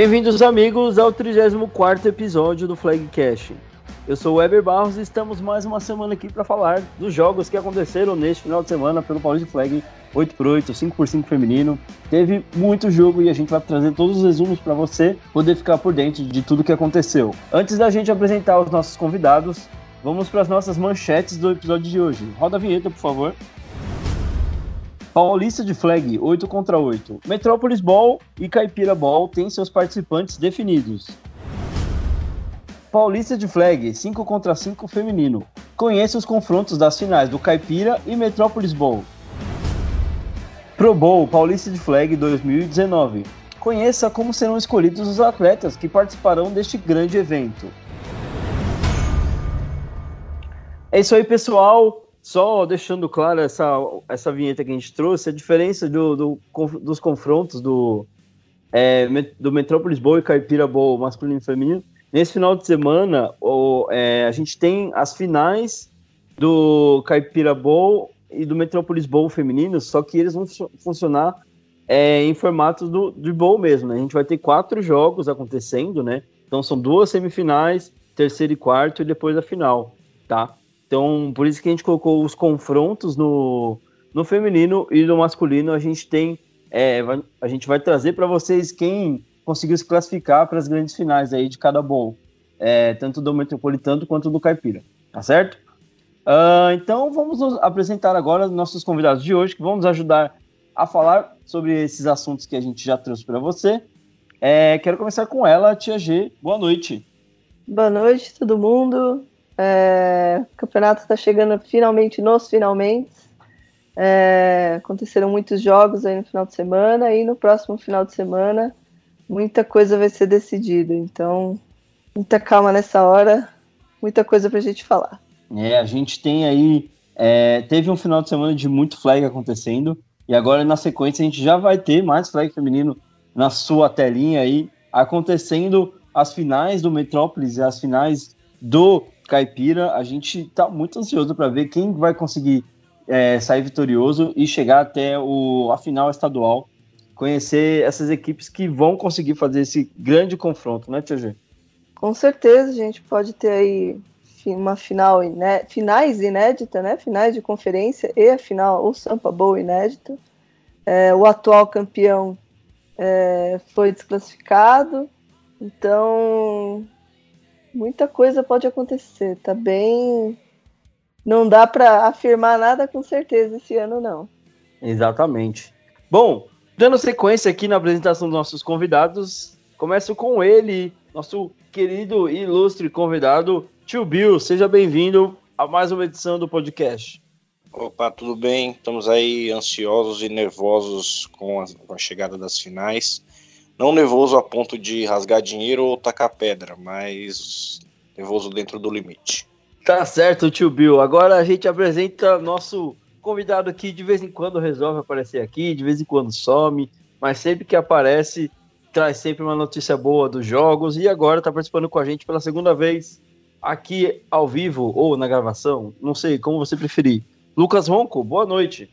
Bem-vindos, amigos, ao 34 episódio do Flagcast. Eu sou o Weber Barros e estamos mais uma semana aqui para falar dos jogos que aconteceram neste final de semana pelo Paulista Flag 8x8, 5x5 feminino. Teve muito jogo e a gente vai trazer todos os resumos para você poder ficar por dentro de tudo que aconteceu. Antes da gente apresentar os nossos convidados, vamos para as nossas manchetes do episódio de hoje. Roda a vinheta, por favor. Paulista de Flag 8 contra 8. Metrópolis Ball e Caipira Ball têm seus participantes definidos. Paulista de Flag 5 contra 5 feminino. Conheça os confrontos das finais do Caipira e Metrópolis Bowl. Pro Bowl Paulista de Flag 2019. Conheça como serão escolhidos os atletas que participarão deste grande evento. É isso aí, pessoal. Só deixando claro essa, essa vinheta que a gente trouxe, a diferença do, do dos confrontos do, é, do Metrópolis Bowl e Caipira Bowl masculino e feminino. Nesse final de semana, o, é, a gente tem as finais do Caipira Bowl e do Metrópolis Bowl feminino, só que eles vão funcionar é, em formato do, do bowl mesmo, né? A gente vai ter quatro jogos acontecendo, né? Então são duas semifinais, terceiro e quarto, e depois a final, tá? Então, por isso que a gente colocou os confrontos no, no feminino e no masculino. A gente tem. É, a gente vai trazer para vocês quem conseguiu se classificar para as grandes finais aí de cada bowl. É, tanto do Metropolitano quanto do Caipira. Tá certo? Uh, então vamos apresentar agora nossos convidados de hoje que vão nos ajudar a falar sobre esses assuntos que a gente já trouxe para você. É, quero começar com ela, Tia G. Boa noite. Boa noite, todo mundo. É, o campeonato está chegando finalmente nos finalmente. É, aconteceram muitos jogos aí no final de semana e no próximo final de semana muita coisa vai ser decidida. Então, muita calma nessa hora, muita coisa para a gente falar. É, a gente tem aí. É, teve um final de semana de muito flag acontecendo. E agora, na sequência, a gente já vai ter mais flag feminino na sua telinha aí, acontecendo as finais do Metrópolis e as finais do Caipira, a gente está muito ansioso para ver quem vai conseguir é, sair vitorioso e chegar até o, a final estadual, conhecer essas equipes que vão conseguir fazer esse grande confronto, né, Tia? Com certeza, a gente pode ter aí uma final iné finais inédita, né? Finais de conferência e a final, o Sampa Bowl inédita. É, o atual campeão é, foi desclassificado, então muita coisa pode acontecer. Tá bem. Não dá para afirmar nada com certeza esse ano, não. Exatamente. Bom, dando sequência aqui na apresentação dos nossos convidados, começo com ele, nosso querido e ilustre convidado, Tio Bill. Seja bem-vindo a mais uma edição do podcast. Opa, tudo bem? Estamos aí ansiosos e nervosos com a, com a chegada das finais. Não nervoso a ponto de rasgar dinheiro ou tacar pedra, mas nervoso dentro do limite. Tá certo, tio Bill. Agora a gente apresenta nosso convidado aqui, de vez em quando resolve aparecer aqui, de vez em quando some, mas sempre que aparece, traz sempre uma notícia boa dos jogos e agora tá participando com a gente pela segunda vez aqui ao vivo ou na gravação, não sei, como você preferir. Lucas Ronco, boa noite.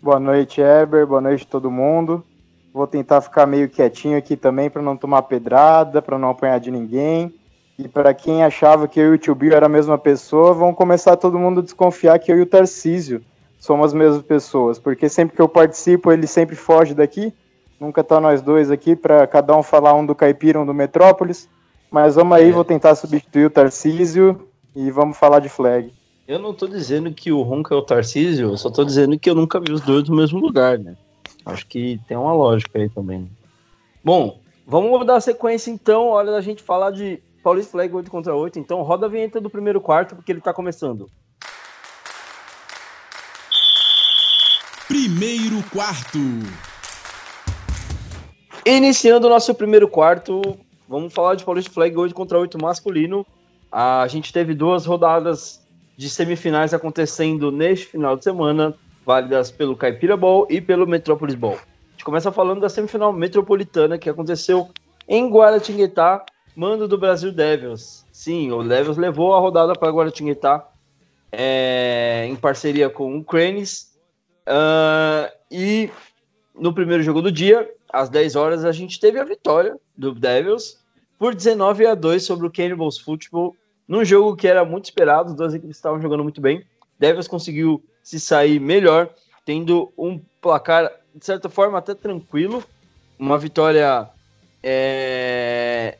Boa noite, Eber, boa noite todo mundo. Vou tentar ficar meio quietinho aqui também para não tomar pedrada, para não apanhar de ninguém. E para quem achava que eu e o Tio Bill era a mesma pessoa, vão começar todo mundo a desconfiar que eu e o Tarcísio somos as mesmas pessoas, porque sempre que eu participo, ele sempre foge daqui. Nunca tá nós dois aqui para cada um falar um do Caipira, um do Metrópolis. Mas vamos aí, é. vou tentar substituir o Tarcísio e vamos falar de flag. Eu não tô dizendo que o Ronca é o Tarcísio, eu só tô dizendo que eu nunca vi os dois no mesmo lugar, né? Acho que tem uma lógica aí também. Bom, vamos dar sequência então. Hora da gente falar de Paulista Flag 8 contra 8. Então roda a vinheta do primeiro quarto, porque ele tá começando. Primeiro quarto. Iniciando o nosso primeiro quarto, vamos falar de Paulista Flag 8 contra 8 masculino. A gente teve duas rodadas de semifinais acontecendo neste final de semana válidas pelo Caipira Bowl e pelo Metropolis Bowl. A gente começa falando da semifinal metropolitana que aconteceu em Guaratinguetá, mando do Brasil Devils. Sim, o Devils levou a rodada para Guaratinguetá é, em parceria com o Cranes. Uh, e no primeiro jogo do dia, às 10 horas, a gente teve a vitória do Devils por 19 a 2 sobre o Cannibals Football, num jogo que era muito esperado, as duas equipes estavam jogando muito bem. Devils conseguiu se sair melhor, tendo um placar, de certa forma, até tranquilo. Uma vitória é,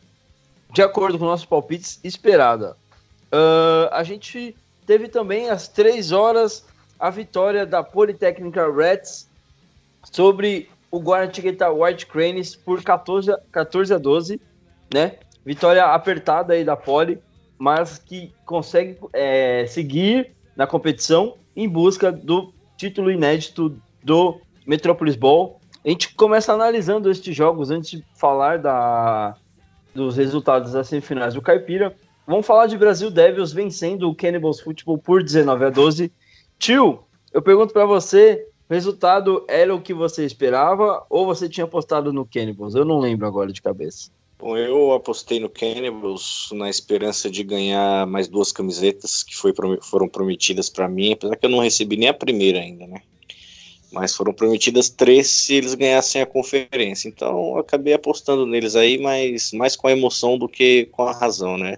de acordo com nossos palpites, esperada. Uh, a gente teve também às três horas a vitória da Politécnica Reds sobre o Guaratinguetá White Cranes por 14, 14 a 12, né? Vitória apertada aí da Poli, mas que consegue é, seguir na competição em busca do título inédito do Metropolis Ball. A gente começa analisando estes jogos antes de falar da, dos resultados das semifinais do Caipira. Vamos falar de Brasil Devils vencendo o Cannibals Football por 19 a 12. Tio, eu pergunto para você, o resultado era o que você esperava ou você tinha apostado no Cannibals? Eu não lembro agora de cabeça. Bom, eu apostei no Cannibals na esperança de ganhar mais duas camisetas que foi, foram prometidas para mim, apesar que eu não recebi nem a primeira ainda, né? Mas foram prometidas três se eles ganhassem a conferência. Então eu acabei apostando neles aí, mas mais com a emoção do que com a razão, né?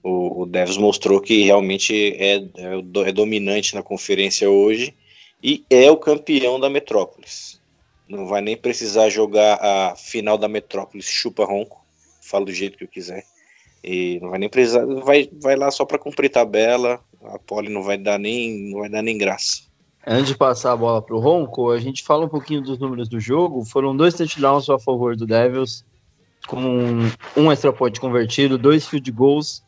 O, o Devils mostrou que realmente é, é, é dominante na conferência hoje e é o campeão da Metrópolis. Não vai nem precisar jogar a final da Metrópolis chupa ronco, falo do jeito que eu quiser. E não vai nem precisar, vai, vai lá só para cumprir tabela. A Poli não vai dar nem não vai dar nem graça. Antes de passar a bola para o Ronco, a gente fala um pouquinho dos números do jogo. Foram dois touchdowns a favor do Devils, com um extra point convertido, dois field goals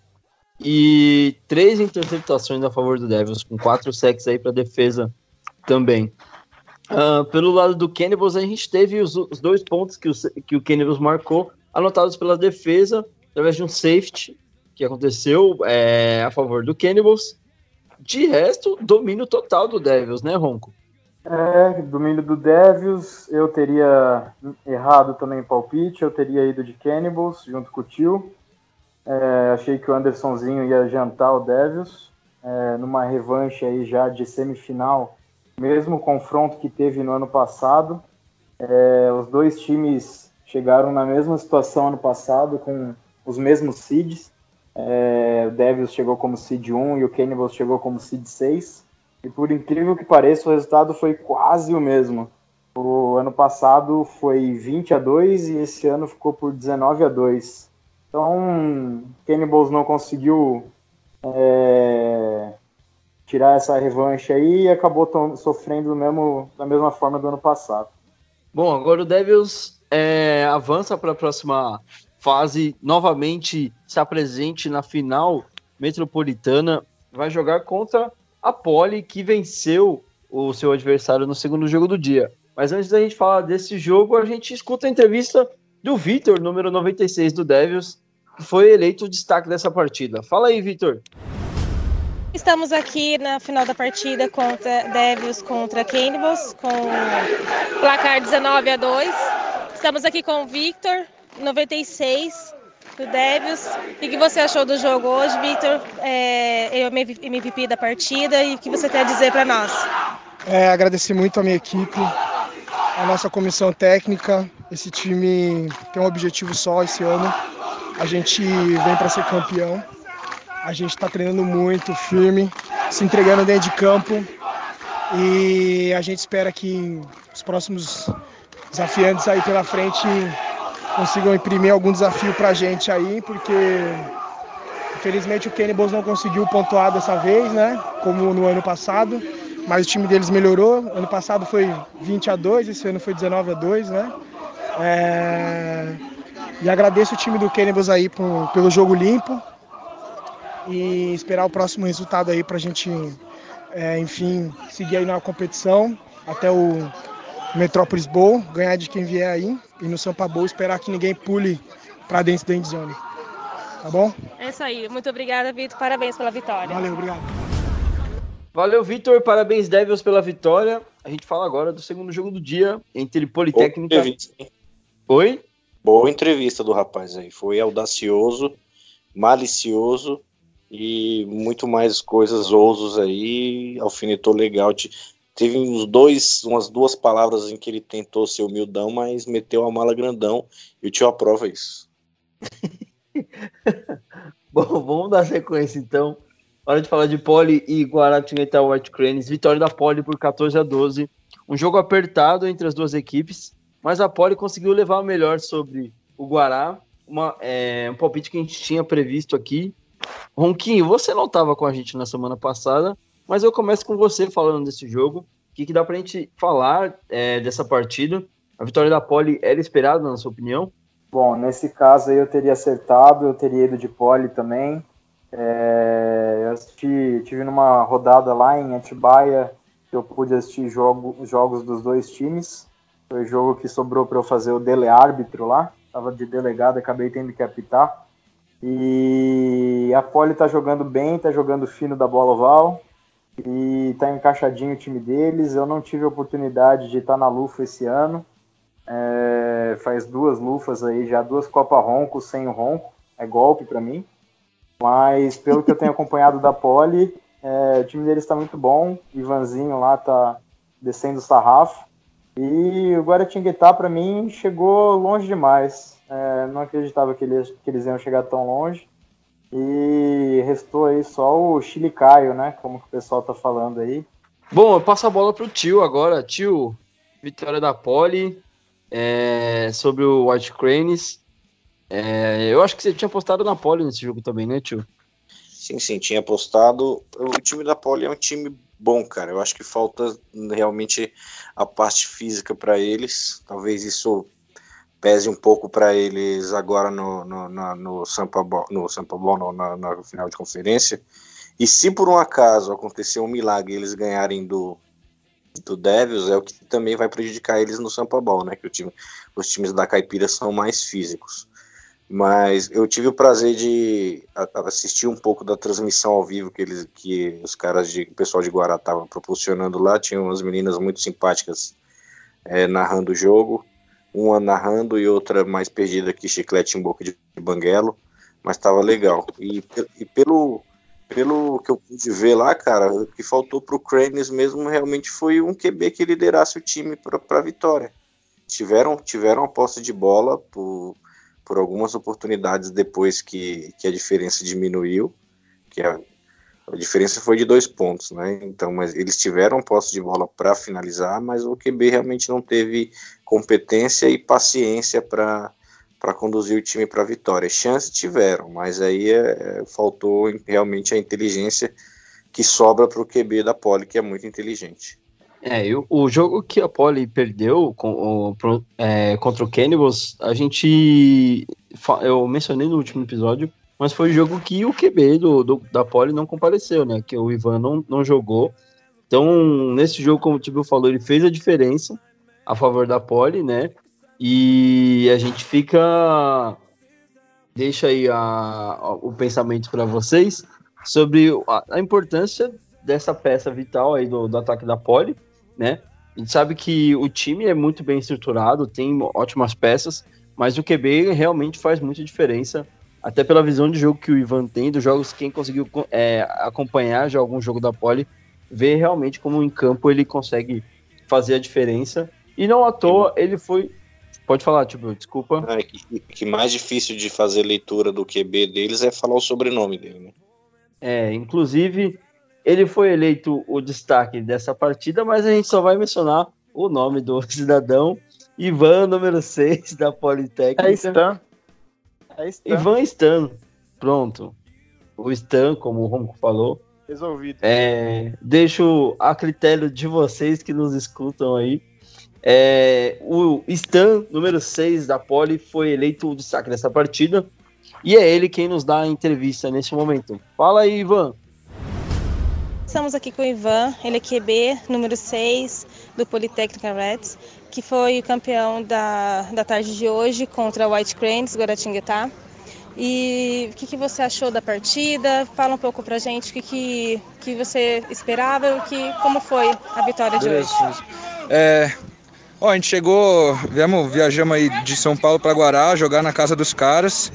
e três interceptações a favor do Devils, com quatro sacks aí para defesa também. Uh, pelo lado do Cannibals, a gente teve os, os dois pontos que o, que o Cannibals marcou, anotados pela defesa, através de um safety que aconteceu é, a favor do Cannibals de resto, domínio total do Devils, né, Ronco? É, domínio do Devils, eu teria errado também palpite, eu teria ido de Cannibals junto com o tio. É, achei que o Andersonzinho ia jantar o Devils é, numa revanche aí já de semifinal, mesmo confronto que teve no ano passado. É, os dois times chegaram na mesma situação ano passado, com os mesmos seeds. É, o Devils chegou como seed 1 e o Cannibals chegou como seed 6. E por incrível que pareça, o resultado foi quase o mesmo. O ano passado foi 20 a 2 e esse ano ficou por 19 a 2. Então, Cannibals não conseguiu é, tirar essa revanche aí e acabou sofrendo mesmo, da mesma forma do ano passado. Bom, agora o Devils é, avança para a próxima fase novamente se apresente na final metropolitana. Vai jogar contra a Poli, que venceu o seu adversário no segundo jogo do dia. Mas antes da gente falar desse jogo, a gente escuta a entrevista do Vitor, número 96 do Devils, que foi eleito o destaque dessa partida. Fala aí, Vitor. Estamos aqui na final da partida contra Devils contra Cannibals, com placar 19 a 2. Estamos aqui com o Victor, 96 do Devils. O que você achou do jogo hoje, Victor? É, eu MVP da partida e o que você tem a dizer para nós? É, agradecer muito a minha equipe, a nossa comissão técnica. Esse time tem um objetivo só esse ano. A gente vem para ser campeão. A gente está treinando muito, firme, se entregando dentro de campo. E a gente espera que os próximos desafiantes aí pela frente consigam imprimir algum desafio para a gente aí, porque infelizmente o Cannibals não conseguiu pontuar dessa vez, né? Como no ano passado, mas o time deles melhorou. Ano passado foi 20 a 2, esse ano foi 19 a 2, né? É... E agradeço o time do Cannibals aí por, pelo jogo limpo e esperar o próximo resultado aí para a gente, é, enfim, seguir aí na competição até o Metrópolis Bowl, ganhar de quem vier aí e no Sampa Bowl esperar que ninguém pule para dentro da endzone. Tá bom? É isso aí. Muito obrigada, Vitor. Parabéns pela vitória. Valeu, obrigado. Valeu, Vitor. Parabéns, Devils, pela vitória. A gente fala agora do segundo jogo do dia entre Politécnica. Oi? Boa entrevista do rapaz aí. Foi audacioso, malicioso e muito mais coisas ousos aí. Alfinetou legal. teve uns dois, umas duas palavras em que ele tentou ser humildão, mas meteu a mala grandão e o tio aprova isso. Bom, vamos dar sequência então. Hora de falar de Poli e Guaratinguetá White Cranes. Vitória da Poli por 14 a 12. Um jogo apertado entre as duas equipes, mas a Poli conseguiu levar o melhor sobre o Guará. Uma, é, um palpite que a gente tinha previsto aqui. Ronquinho, você não estava com a gente na semana passada, mas eu começo com você falando desse jogo. O que, que dá para a gente falar é, dessa partida? A vitória da Poli era esperada, na sua opinião? Bom, nesse caso aí eu teria acertado, eu teria ido de Poli também. É, eu assisti, tive numa rodada lá em Atibaia que eu pude assistir jogo, jogos dos dois times. Foi o jogo que sobrou para eu fazer o dele árbitro lá. Tava de delegado, acabei tendo que apitar. E a Poli tá jogando bem, tá jogando fino da bola oval e tá encaixadinho o time deles. Eu não tive a oportunidade de estar na Lufa esse ano. É, faz duas lufas aí, já duas Copa Ronco sem o Ronco. É golpe para mim. Mas pelo que eu tenho acompanhado da Poli, é, o time deles está muito bom. O Ivanzinho lá tá descendo o sarrafo. E o Guaratinguetá, para mim, chegou longe demais. É, não acreditava que eles, que eles iam chegar tão longe. E restou aí só o Chilicaio, né? Como que o pessoal tá falando aí. Bom, eu passo a bola pro tio agora. Tio, vitória da Poli é, sobre o White Cranes. É, eu acho que você tinha postado na Poli nesse jogo também, né, tio? Sim, sim, tinha postado. O time da Poli é um time bom, cara. Eu acho que falta realmente a parte física para eles. Talvez isso pese um pouco para eles agora no, no, no, Sampa no, Sampa no, na, na final de conferência. E se por um acaso acontecer um milagre e eles ganharem do, do Devils, é o que também vai prejudicar eles no Sampa Ball, né? Que time, os times da Caipira são mais físicos. Mas eu tive o prazer de assistir um pouco da transmissão ao vivo que eles, que os caras de, o pessoal de Guará estavam proporcionando lá. Tinham umas meninas muito simpáticas é, narrando o jogo, uma narrando e outra mais perdida que chiclete em boca de banguelo, mas estava legal. E, e, pelo pelo que eu pude ver lá, cara, o que faltou pro Cranes mesmo realmente foi um QB que liderasse o time para a vitória. Tiveram tiveram a posse de bola por por algumas oportunidades depois que, que a diferença diminuiu, que a, a diferença foi de dois pontos, né? Então, mas eles tiveram posse de bola para finalizar, mas o QB realmente não teve competência e paciência para para conduzir o time para a vitória. Chances tiveram, mas aí é, faltou realmente a inteligência que sobra para o QB da Poli, que é muito inteligente. É, eu, o jogo que a Poli perdeu com, o, é, contra o Cannibals, a gente. Eu mencionei no último episódio, mas foi o jogo que o QB do, do, da Poli não compareceu, né? Que o Ivan não, não jogou. Então, nesse jogo, como o Tibio falou, ele fez a diferença a favor da Poli, né? E a gente fica. Deixa aí a, a, o pensamento para vocês sobre a, a, importância dessa peça vital aí do, do ataque da Poli né? A gente sabe que o time é muito bem estruturado, tem ótimas peças, mas o QB realmente faz muita diferença, até pela visão de jogo que o Ivan tem, dos jogos, quem conseguiu é, acompanhar já algum jogo da Poli, vê realmente como em campo ele consegue fazer a diferença. E não à toa ele foi. Pode falar, tipo, desculpa. Ah, que, que mais difícil de fazer leitura do QB deles é falar o sobrenome dele, né? É, inclusive, ele foi eleito o destaque dessa partida, mas a gente só vai mencionar o nome do cidadão, Ivan, número 6 da Politécnica. É Stan. É Stan. Ivan Stan. Pronto. O Stan, como o Ronco falou. Resolvido. É, deixo a critério de vocês que nos escutam aí. É, o Stan, número 6 da Poli, foi eleito o destaque dessa partida. E é ele quem nos dá a entrevista nesse momento. Fala aí, Ivan. Estamos aqui com o Ivan, ele é QB número 6 do Politécnica Reds, que foi o campeão da, da tarde de hoje contra o White Cranes, Guaratinguetá. E o que, que, você achou da partida? Fala um pouco pra gente o que, que, que você esperava e que, como foi a vitória de hoje. É, ó, a gente chegou, viemos, viajamos aí de São Paulo para Guará, jogar na casa dos caras.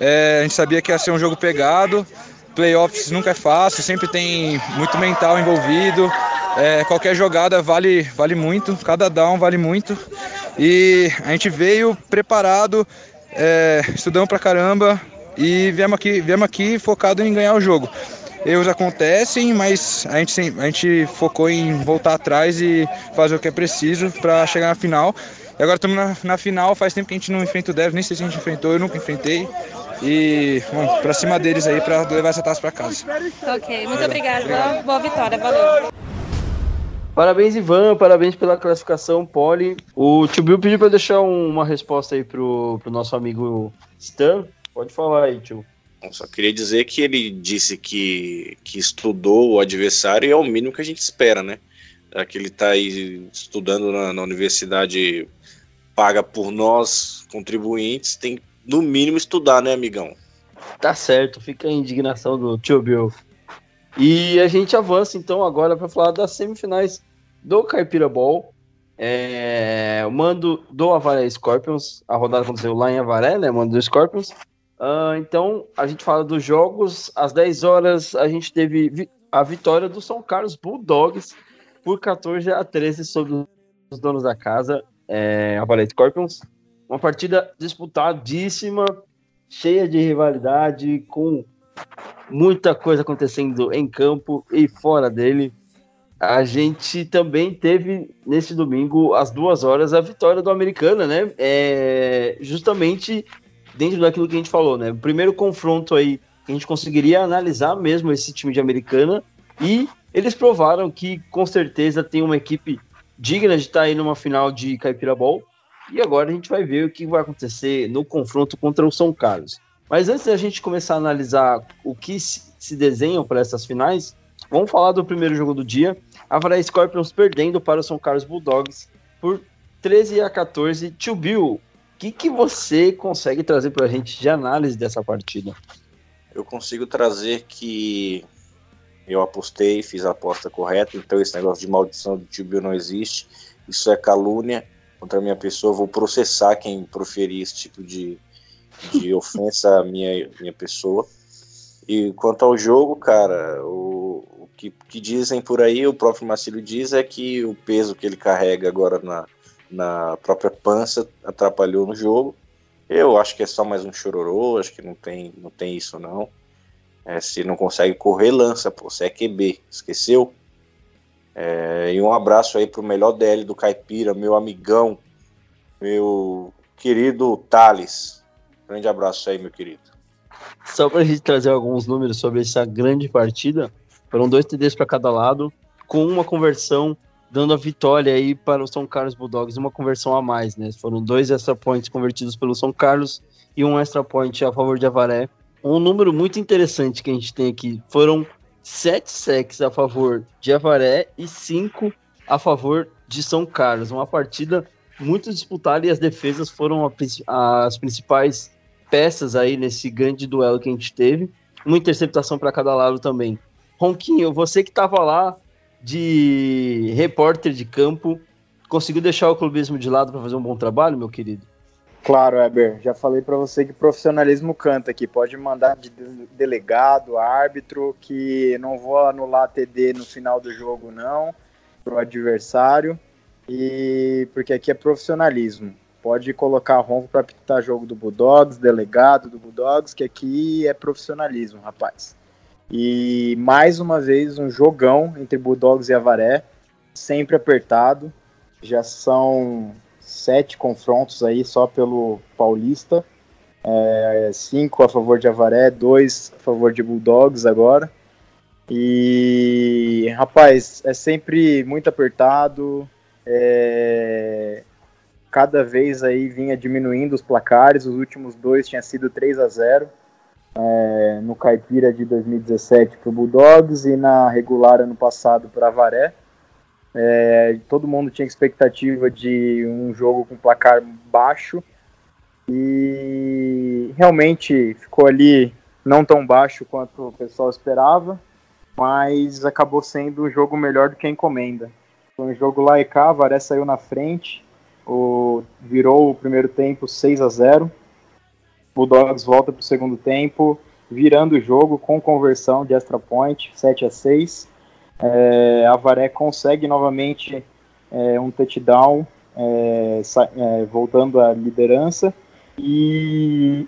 É, a gente sabia que ia ser um jogo pegado, playoffs nunca é fácil, sempre tem muito mental envolvido. É, qualquer jogada vale, vale muito, cada down vale muito. E a gente veio preparado, é, estudamos pra caramba e viemos aqui, viemos aqui focado em ganhar o jogo. Erros acontecem, mas a gente, a gente focou em voltar atrás e fazer o que é preciso para chegar na final. E agora estamos na, na, final, faz tempo que a gente não enfrenta o Dev, nem sei se a gente enfrentou, eu nunca enfrentei. E, bom, pra cima deles aí para levar essa taça para casa. Ok, muito obrigada. Boa, boa vitória, valeu. Parabéns, Ivan. Parabéns pela classificação, Poli. O Tio Bill pediu para deixar um, uma resposta aí pro, pro nosso amigo Stan. Pode falar aí, tio. Só queria dizer que ele disse que, que estudou o adversário e é o mínimo que a gente espera, né? Já que ele está aí estudando na, na, universidade paga por nós, contribuintes, tem no mínimo estudar, né, amigão? Tá certo, fica a indignação do tio Bill. E a gente avança então agora para falar das semifinais do Caipira Ball. É, o mando do Avaré Scorpions, a rodada aconteceu lá em Avaré, né? Mando do Scorpions. Uh, então, a gente fala dos jogos. Às 10 horas, a gente teve vi a vitória do São Carlos Bulldogs por 14 a 13 sobre os donos da casa, é, a Valete Scorpions. Uma partida disputadíssima, cheia de rivalidade, com muita coisa acontecendo em campo e fora dele. A gente também teve nesse domingo, às duas horas, a vitória do Americana, né? É, justamente dentro daquilo que a gente falou, né? O primeiro confronto aí que a gente conseguiria analisar mesmo esse time de Americana e eles provaram que com certeza tem uma equipe digna de estar aí numa final de Caipira Ball. E agora a gente vai ver o que vai acontecer no confronto contra o São Carlos. Mas antes da gente começar a analisar o que se desenham para essas finais, vamos falar do primeiro jogo do dia. Varai Scorpions perdendo para o São Carlos Bulldogs por 13 a 14. Tio Bill, que, que você consegue trazer para a gente de análise dessa partida? Eu consigo trazer que eu apostei, fiz a aposta correta, então esse negócio de maldição do tio Bill não existe. Isso é calúnia contra a minha pessoa. Vou processar quem proferir esse tipo de, de ofensa à minha, minha pessoa. E quanto ao jogo, cara, o, o que, que, dizem por aí, o próprio Marcelo diz, é que o peso que ele carrega agora na, na própria pança atrapalhou no jogo. Eu acho que é só mais um chororô, acho que não tem, não tem isso não. É, se não consegue correr, lança, pô, você é QB, esqueceu? É, e um abraço aí pro melhor DL do Caipira, meu amigão, meu querido Thales. Grande abraço aí, meu querido. Só pra gente trazer alguns números sobre essa grande partida, foram dois TDs para cada lado, com uma conversão dando a vitória aí para o São Carlos Bulldogs, uma conversão a mais, né? Foram dois extra points convertidos pelo São Carlos e um extra point a favor de Avaré. Um número muito interessante que a gente tem aqui foram sete sacks a favor de Avaré e cinco a favor de São Carlos. Uma partida muito disputada e as defesas foram a, as principais peças aí nesse grande duelo que a gente teve. Uma interceptação para cada lado também. Ronquinho, você que estava lá, de repórter de campo, conseguiu deixar o clubismo de lado para fazer um bom trabalho, meu querido? Claro, Eber. Já falei para você que profissionalismo canta aqui. Pode mandar de delegado, árbitro, que não vou anular TD no final do jogo, não, pro adversário. E porque aqui é profissionalismo. Pode colocar ronco para pitar jogo do Bulldogs, delegado do Bulldogs, que aqui é profissionalismo, rapaz. E mais uma vez um jogão entre Bulldogs e Avaré, sempre apertado. Já são sete confrontos aí só pelo Paulista. É, cinco a favor de Avaré, dois a favor de Bulldogs agora. E rapaz, é sempre muito apertado. É, cada vez aí vinha diminuindo os placares. Os últimos dois tinha sido 3 a 0 é, no Caipira de 2017 para o Bulldogs e na regular ano passado para Avaré. É, todo mundo tinha expectativa de um jogo com placar baixo e realmente ficou ali não tão baixo quanto o pessoal esperava, mas acabou sendo um jogo melhor do que a encomenda. Foi um jogo lá e cá, Avaré saiu na frente, o, virou o primeiro tempo 6 a 0 Bulldogs volta para o segundo tempo, virando o jogo com conversão de extra point, 7 a 6. É, Avaré consegue novamente é, um touchdown, é, é, voltando à liderança, e,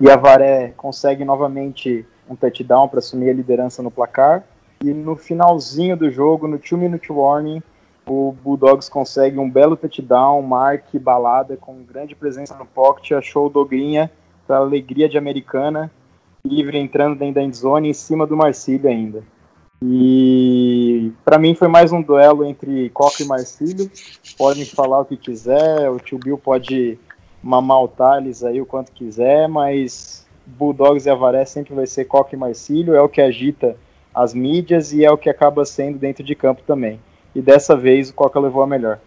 e Avaré consegue novamente um touchdown para assumir a liderança no placar. E no finalzinho do jogo, no 2-minute warning, o Bulldogs consegue um belo touchdown, Mark balada com grande presença no pocket, achou o Dogrinha para alegria de americana, livre entrando dentro da endzone em cima do Marcílio ainda. E para mim foi mais um duelo entre Coca e Marcílio. Podem falar o que quiser, o tio Bill pode mamar o Thales aí o quanto quiser, mas Bulldogs e Avaré sempre vai ser Coca e Marcílio, é o que agita as mídias e é o que acaba sendo dentro de campo também. E dessa vez o Coca levou a melhor.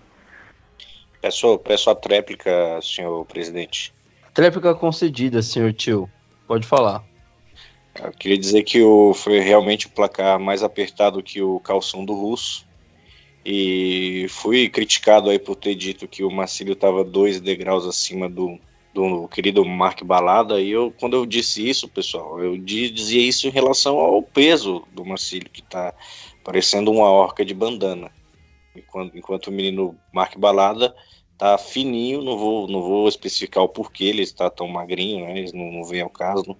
Peço, peço a tréplica, senhor presidente. Tréplica concedida, senhor tio. Pode falar. Eu queria dizer que o, foi realmente o placar mais apertado que o calção do Russo. E fui criticado aí por ter dito que o Marcílio estava dois degraus acima do, do querido Mark Balada, e eu, quando eu disse isso, pessoal, eu dizia isso em relação ao peso do Marcílio, que está parecendo uma orca de bandana. Enquanto, enquanto o menino Mark Balada tá fininho, não vou, não vou especificar o porquê ele está tão magrinho, né, não, não vem ao caso,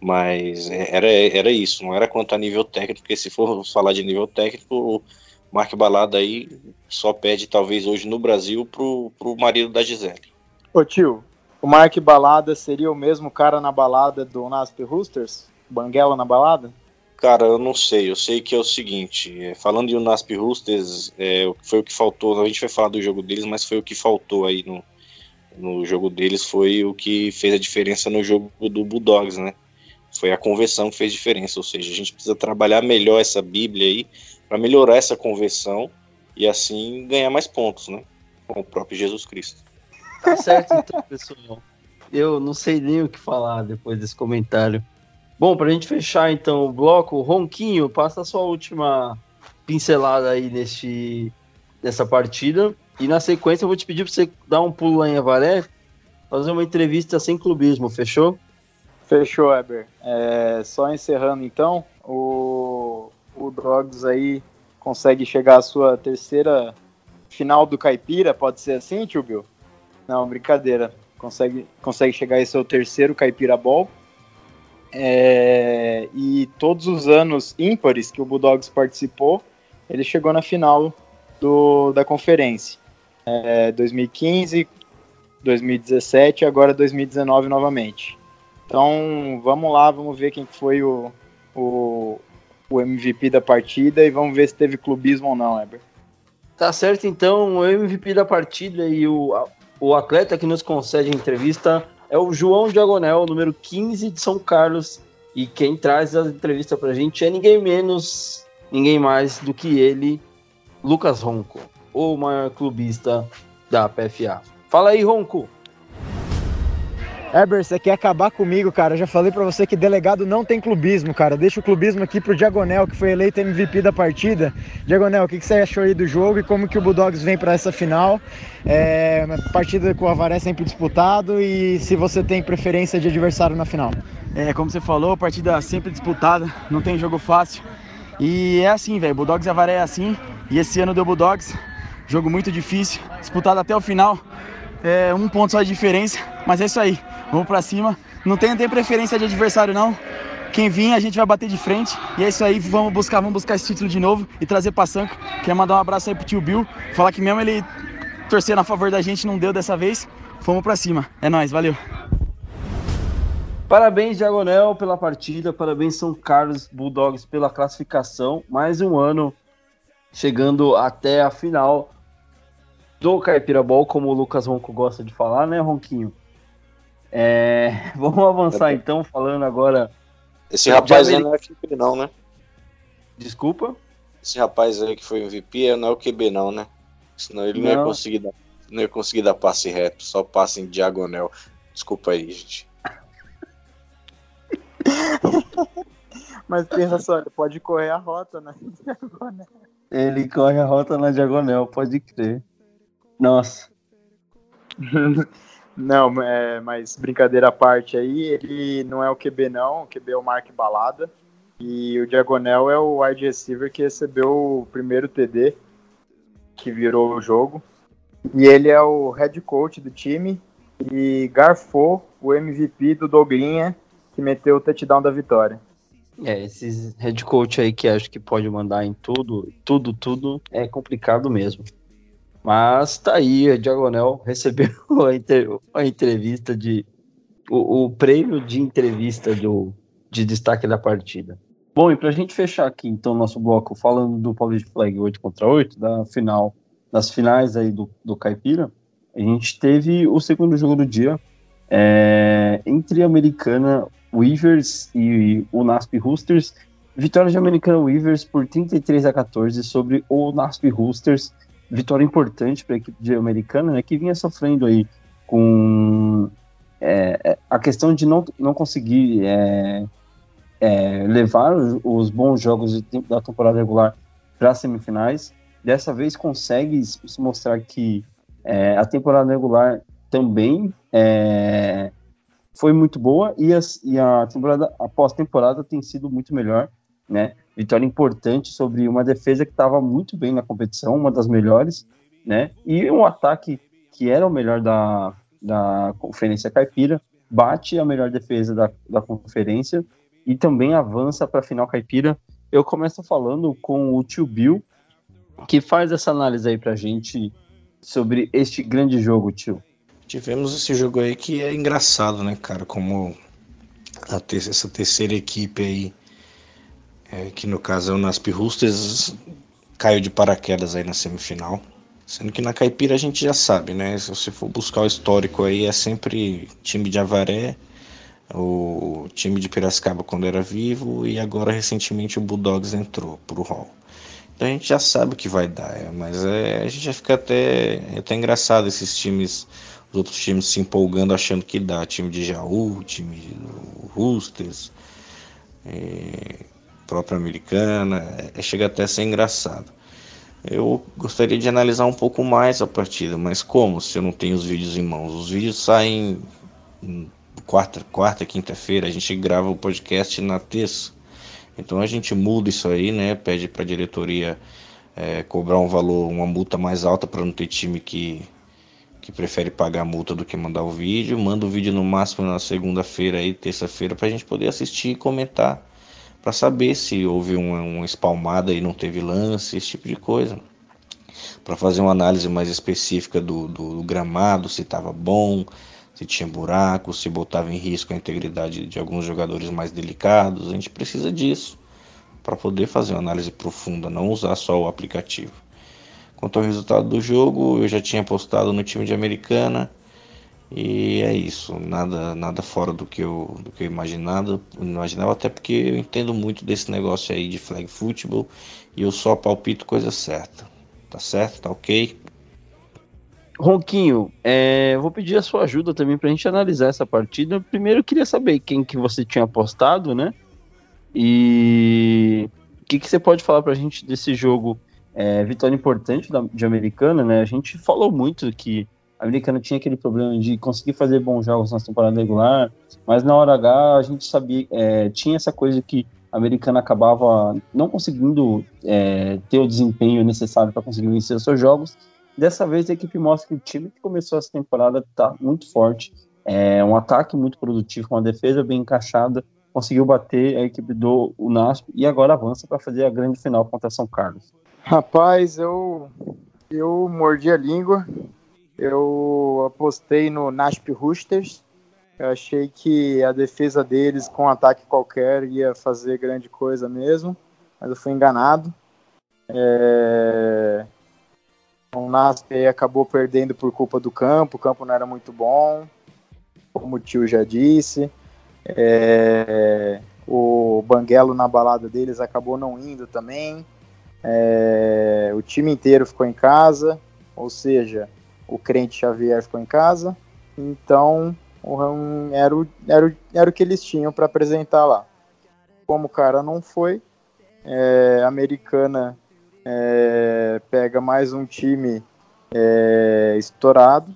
mas é, era, era isso, não era quanto a nível técnico, porque se for falar de nível técnico, o Mark Balada aí só pede talvez hoje no Brasil pro, pro marido da Gisele. Ô tio, o Mark Balada seria o mesmo cara na balada do Nasp Roosters? Banguela na balada? Cara, eu não sei. Eu sei que é o seguinte: é, falando de Nasp Roosters, é, foi o que faltou. A gente vai falar do jogo deles, mas foi o que faltou aí no, no jogo deles. Foi o que fez a diferença no jogo do Bulldogs, né? Foi a conversão que fez diferença. Ou seja, a gente precisa trabalhar melhor essa Bíblia aí para melhorar essa conversão e assim ganhar mais pontos, né? Com o próprio Jesus Cristo. Tá certo, então, pessoal. Eu não sei nem o que falar depois desse comentário. Bom, para a gente fechar então o bloco, Ronquinho, passa a sua última pincelada aí neste, nessa partida. E na sequência eu vou te pedir para você dar um pulo lá em Avaré, fazer uma entrevista sem clubismo, fechou? Fechou, Eber. É, só encerrando então, o, o Dogs aí consegue chegar à sua terceira final do Caipira, pode ser assim, tio Bill? Não, brincadeira. Consegue, consegue chegar esse seu terceiro Caipira Ball. É, e todos os anos ímpares que o Bulldogs participou, ele chegou na final do, da conferência. É, 2015, 2017 e agora 2019 novamente. Então vamos lá, vamos ver quem foi o, o, o MVP da partida e vamos ver se teve clubismo ou não, Eber. Tá certo, então, o MVP da partida e o, o atleta que nos concede a entrevista é o João Diagonel, número 15 de São Carlos. E quem traz a entrevista pra gente é ninguém menos, ninguém mais do que ele, Lucas Ronco, o maior clubista da PFA. Fala aí, Ronco! Eber, você quer acabar comigo, cara? Eu já falei para você que delegado não tem clubismo, cara. Deixa o clubismo aqui pro Diagonel, que foi eleito MVP da partida. Diagonel, o que, que você achou aí do jogo e como que o Bulldogs vem para essa final? É partida com o Avaré sempre disputado e se você tem preferência de adversário na final. É, como você falou, partida sempre disputada, não tem jogo fácil. E é assim, velho, Bulldogs e Avaré é assim. E esse ano deu Bulldogs, jogo muito difícil, disputado até o final. É, um ponto só de diferença, mas é isso aí. Vamos pra cima. Não tem, não preferência de adversário, não. Quem vir, a gente vai bater de frente. E é isso aí, vamos buscar, vamos buscar esse título de novo e trazer pra Sanco. Quer mandar um abraço aí pro tio Bill. Falar que mesmo ele torcendo a favor da gente, não deu dessa vez. Vamos pra cima. É nóis, valeu. Parabéns, Diagonel, pela partida. Parabéns, São Carlos Bulldogs, pela classificação. Mais um ano chegando até a final do Caipira Ball, como o Lucas Ronco gosta de falar, né, Ronquinho? É, vamos avançar então, falando agora. Esse rapaz aí não é QB, não, né? Desculpa? Esse rapaz aí que foi MVP não é o QB, não, né? Senão ele não, não ia conseguir dar, não ia conseguir dar passe reto, só passe em diagonal. Desculpa aí, gente. Mas pensa só, ele pode correr a rota na diagonal. Ele corre a rota na diagonal, pode crer. Nossa. Não, é, mas brincadeira à parte aí, ele não é o QB não, o QB é o Mark Balada. E o Diagonel é o wide receiver que recebeu o primeiro TD que virou o jogo. E ele é o head coach do time e garfou o MVP do Doglinha, que meteu o touchdown da vitória. É, esses head coach aí que acho que pode mandar em tudo, tudo, tudo, é complicado mesmo. Mas tá aí, a Diagonel recebeu a, inter, a entrevista de. O, o, prêmio de entrevista do, de destaque da partida. Bom, e pra gente fechar aqui, então, nosso bloco falando do Public Flag 8 contra 8, da final, das finais aí do, do Caipira, a gente teve o segundo jogo do dia é, entre a Americana Weavers e o NASP Roosters. Vitória de Americana Weavers por 33 a 14 sobre o NASP Roosters vitória importante para a equipe de americana, né, que vinha sofrendo aí com é, é, a questão de não, não conseguir é, é, levar os, bons jogos da temporada regular para as semifinais. Dessa vez consegue se mostrar que é, a temporada regular também é, foi muito boa e, as, e a temporada após temporada tem sido muito melhor, né? Vitória importante sobre uma defesa que estava muito bem na competição, uma das melhores, né? E um ataque que era o melhor da, da Conferência Caipira, bate a melhor defesa da, da conferência e também avança para a final caipira. Eu começo falando com o tio Bill, que faz essa análise aí para a gente sobre este grande jogo, tio. Tivemos esse jogo aí que é engraçado, né, cara? Como te essa terceira equipe aí é, que no caso é o Nasp Roosters, caiu de paraquedas aí na semifinal. Sendo que na Caipira a gente já sabe, né? Se você for buscar o histórico aí, é sempre time de Avaré, o time de Piracicaba quando era vivo e agora recentemente o Bulldogs entrou pro hall. Então a gente já sabe o que vai dar, é, mas é, a gente já fica até, é até engraçado esses times, os outros times se empolgando achando que dá. Time de Jaú, time do Roosters. É, própria americana, é, chega até a ser engraçado. Eu gostaria de analisar um pouco mais a partida, mas como se eu não tenho os vídeos em mãos? Os vídeos saem quarta, quarta quinta-feira, a gente grava o podcast na terça. Então a gente muda isso aí, né? Pede para a diretoria é, cobrar um valor, uma multa mais alta para não ter time que, que prefere pagar a multa do que mandar o vídeo. Manda o vídeo no máximo na segunda-feira aí, terça-feira, para a gente poder assistir e comentar para saber se houve uma, uma espalmada e não teve lance, esse tipo de coisa. Para fazer uma análise mais específica do, do, do gramado, se estava bom, se tinha buraco, se botava em risco a integridade de alguns jogadores mais delicados. A gente precisa disso para poder fazer uma análise profunda, não usar só o aplicativo. Quanto ao resultado do jogo, eu já tinha postado no time de Americana e é isso, nada, nada fora do que eu, do que eu imaginava, imaginava, até porque eu entendo muito desse negócio aí de flag football e eu só palpito coisa certa. Tá certo? Tá ok? Ronquinho, é, vou pedir a sua ajuda também para a gente analisar essa partida. Primeiro eu queria saber quem que você tinha apostado, né? E o que, que você pode falar para a gente desse jogo? É, vitória importante da, de Americana, né? A gente falou muito que a americana tinha aquele problema de conseguir fazer bons jogos na temporada regular, mas na hora H a gente sabia, é, tinha essa coisa que a americana acabava não conseguindo é, ter o desempenho necessário para conseguir vencer os seus jogos. Dessa vez a equipe mostra que o time que começou essa temporada está muito forte, é um ataque muito produtivo, uma defesa bem encaixada, conseguiu bater a equipe do Unasp e agora avança para fazer a grande final contra São Carlos. Rapaz, eu eu mordi a língua eu apostei no Nasp Roosters. Eu achei que a defesa deles, com um ataque qualquer, ia fazer grande coisa mesmo, mas eu fui enganado. É... O Nasp acabou perdendo por culpa do campo, o campo não era muito bom, como o tio já disse. É... O Banguelo na balada deles acabou não indo também. É... O time inteiro ficou em casa, ou seja, o crente Xavier ficou em casa, então era o, era o, era o que eles tinham para apresentar lá. Como o cara não foi, é, a americana é, pega mais um time é, estourado.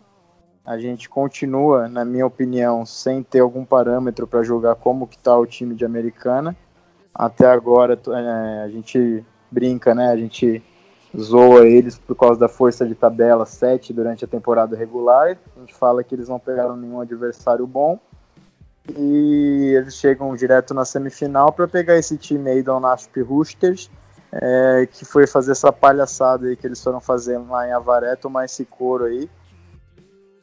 A gente continua, na minha opinião, sem ter algum parâmetro para jogar como que está o time de americana. até agora é, a gente brinca, né? A gente zoa eles por causa da força de tabela 7 durante a temporada regular. A gente fala que eles não pegaram nenhum adversário bom. E eles chegam direto na semifinal para pegar esse time aí do Nasp Roosters, é, que foi fazer essa palhaçada aí que eles foram fazendo lá em Avaré, tomar esse couro aí.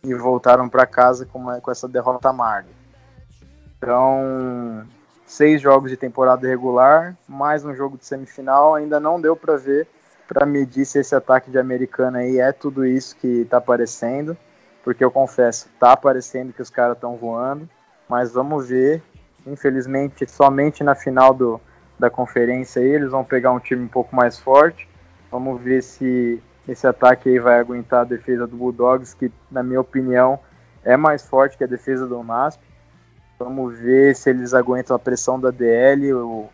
E voltaram para casa com, com essa derrota amarga. Então, seis jogos de temporada regular, mais um jogo de semifinal, ainda não deu para ver para medir se esse ataque de americana aí é tudo isso que está aparecendo, porque eu confesso, tá aparecendo que os caras estão voando, mas vamos ver. Infelizmente, somente na final do, da conferência aí, eles vão pegar um time um pouco mais forte. Vamos ver se esse ataque aí vai aguentar a defesa do Bulldogs, que na minha opinião é mais forte que a defesa do NASP. Vamos ver se eles aguentam a pressão da DL, o,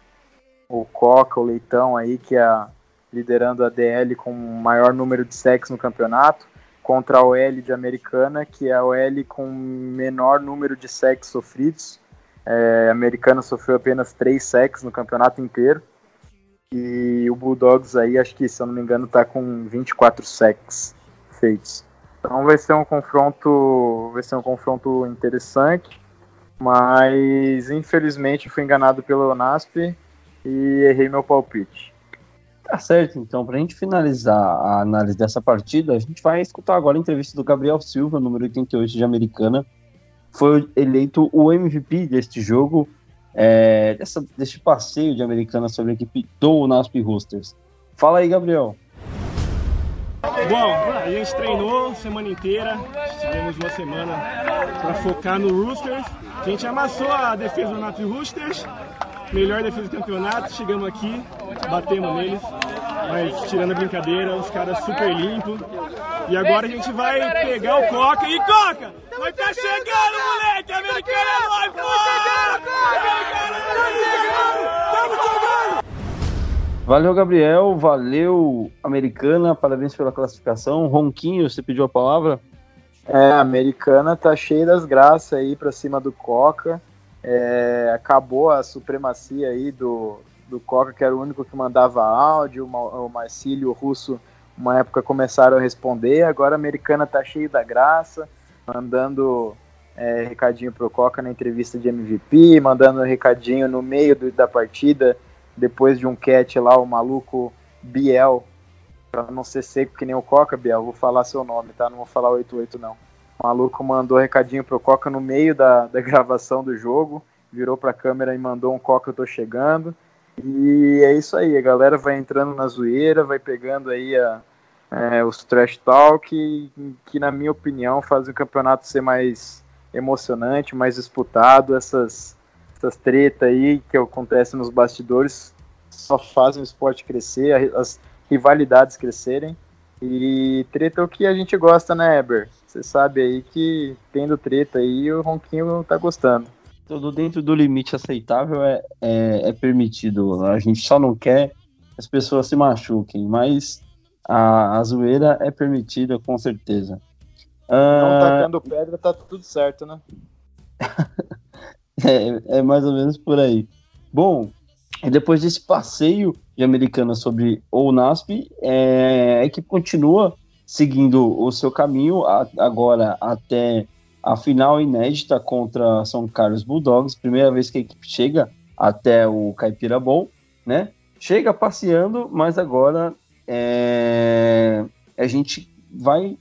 o Coca, o Leitão aí, que é a, liderando a DL com o maior número de sacks no campeonato, contra a OL de Americana, que é a OL com menor número de sacks sofridos. É, a Americana sofreu apenas 3 sacks no campeonato inteiro. E o Bulldogs aí, acho que, se eu não me engano, está com 24 sacks feitos. Então vai ser um confronto, vai ser um confronto interessante, mas infelizmente fui enganado pelo NASP e errei meu palpite. Tá certo, então, para a gente finalizar a análise dessa partida, a gente vai escutar agora a entrevista do Gabriel Silva, número 88 de Americana. Foi eleito o MVP deste jogo, é, dessa, deste passeio de Americana sobre a equipe do NASP Roosters. Fala aí, Gabriel. Bom, a gente treinou semana inteira, tivemos uma semana para focar no Roosters. A gente amassou a defesa do NASP Roosters, melhor defesa do campeonato. Chegamos aqui, batemos neles, mas tirando a brincadeira, os caras super limpos. E agora a gente vai pegar o Coca e Coca! Vai tá chegando, moleque! Americano é nóis, Valeu, Gabriel. Valeu, Americana. Parabéns pela classificação. Ronquinho, você pediu a palavra? É, a Americana tá cheia das graças aí pra cima do Coca. É, acabou a supremacia aí do, do Coca, que era o único que mandava áudio, o Marcílio o Russo, uma época começaram a responder, agora a americana tá cheio da graça, mandando é, recadinho pro Coca na entrevista de MVP, mandando recadinho no meio do, da partida, depois de um catch lá, o maluco Biel, pra não ser seco que nem o Coca, Biel, vou falar seu nome, tá? Não vou falar 88 não. O maluco mandou recadinho pro Coca no meio da, da gravação do jogo, virou pra câmera e mandou um Coca, eu tô chegando. E é isso aí, a galera vai entrando na zoeira, vai pegando aí a, é, os trash talk, que, que na minha opinião fazem o campeonato ser mais emocionante, mais disputado. Essas, essas tretas aí que acontecem nos bastidores só fazem o esporte crescer, as rivalidades crescerem. E treta é o que a gente gosta, né, Eber? Você sabe aí que tendo treta aí, o Ronquinho tá gostando. Tudo dentro do limite aceitável é, é, é permitido. A gente só não quer que as pessoas se machuquem, mas a, a zoeira é permitida com certeza. Não uh... tacando pedra, tá tudo certo, né? é, é mais ou menos por aí. Bom, depois desse passeio de americana sobre o NASP, é, a equipe continua seguindo o seu caminho a, agora até a final inédita contra São Carlos Bulldogs, primeira vez que a equipe chega até o Caipira Bom, né? Chega passeando, mas agora é, a gente vai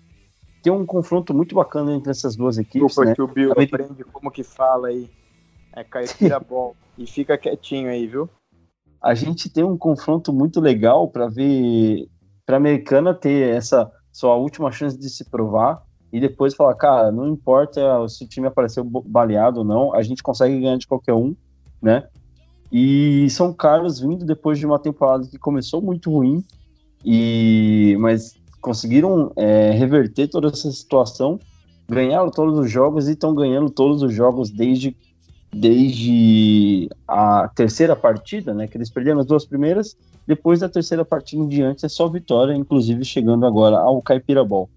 ter um confronto muito bacana entre essas duas equipes. Desculpa né? que o Bill aprende como que fala aí. É Caipira Bom. e fica quietinho aí, viu? A gente tem um confronto muito legal para ver para a americana ter essa sua última chance de se provar e depois falar, cara, não importa se o time apareceu baleado ou não, a gente consegue ganhar de qualquer um, né? E São Carlos vindo depois de uma temporada que começou muito ruim, e mas conseguiram é, reverter toda essa situação, ganharam todos os jogos e estão ganhando todos os jogos desde, desde a terceira partida, né? Que eles perderam as duas primeiras, depois da terceira partida em diante é só vitória, inclusive chegando agora ao Caipira Ball.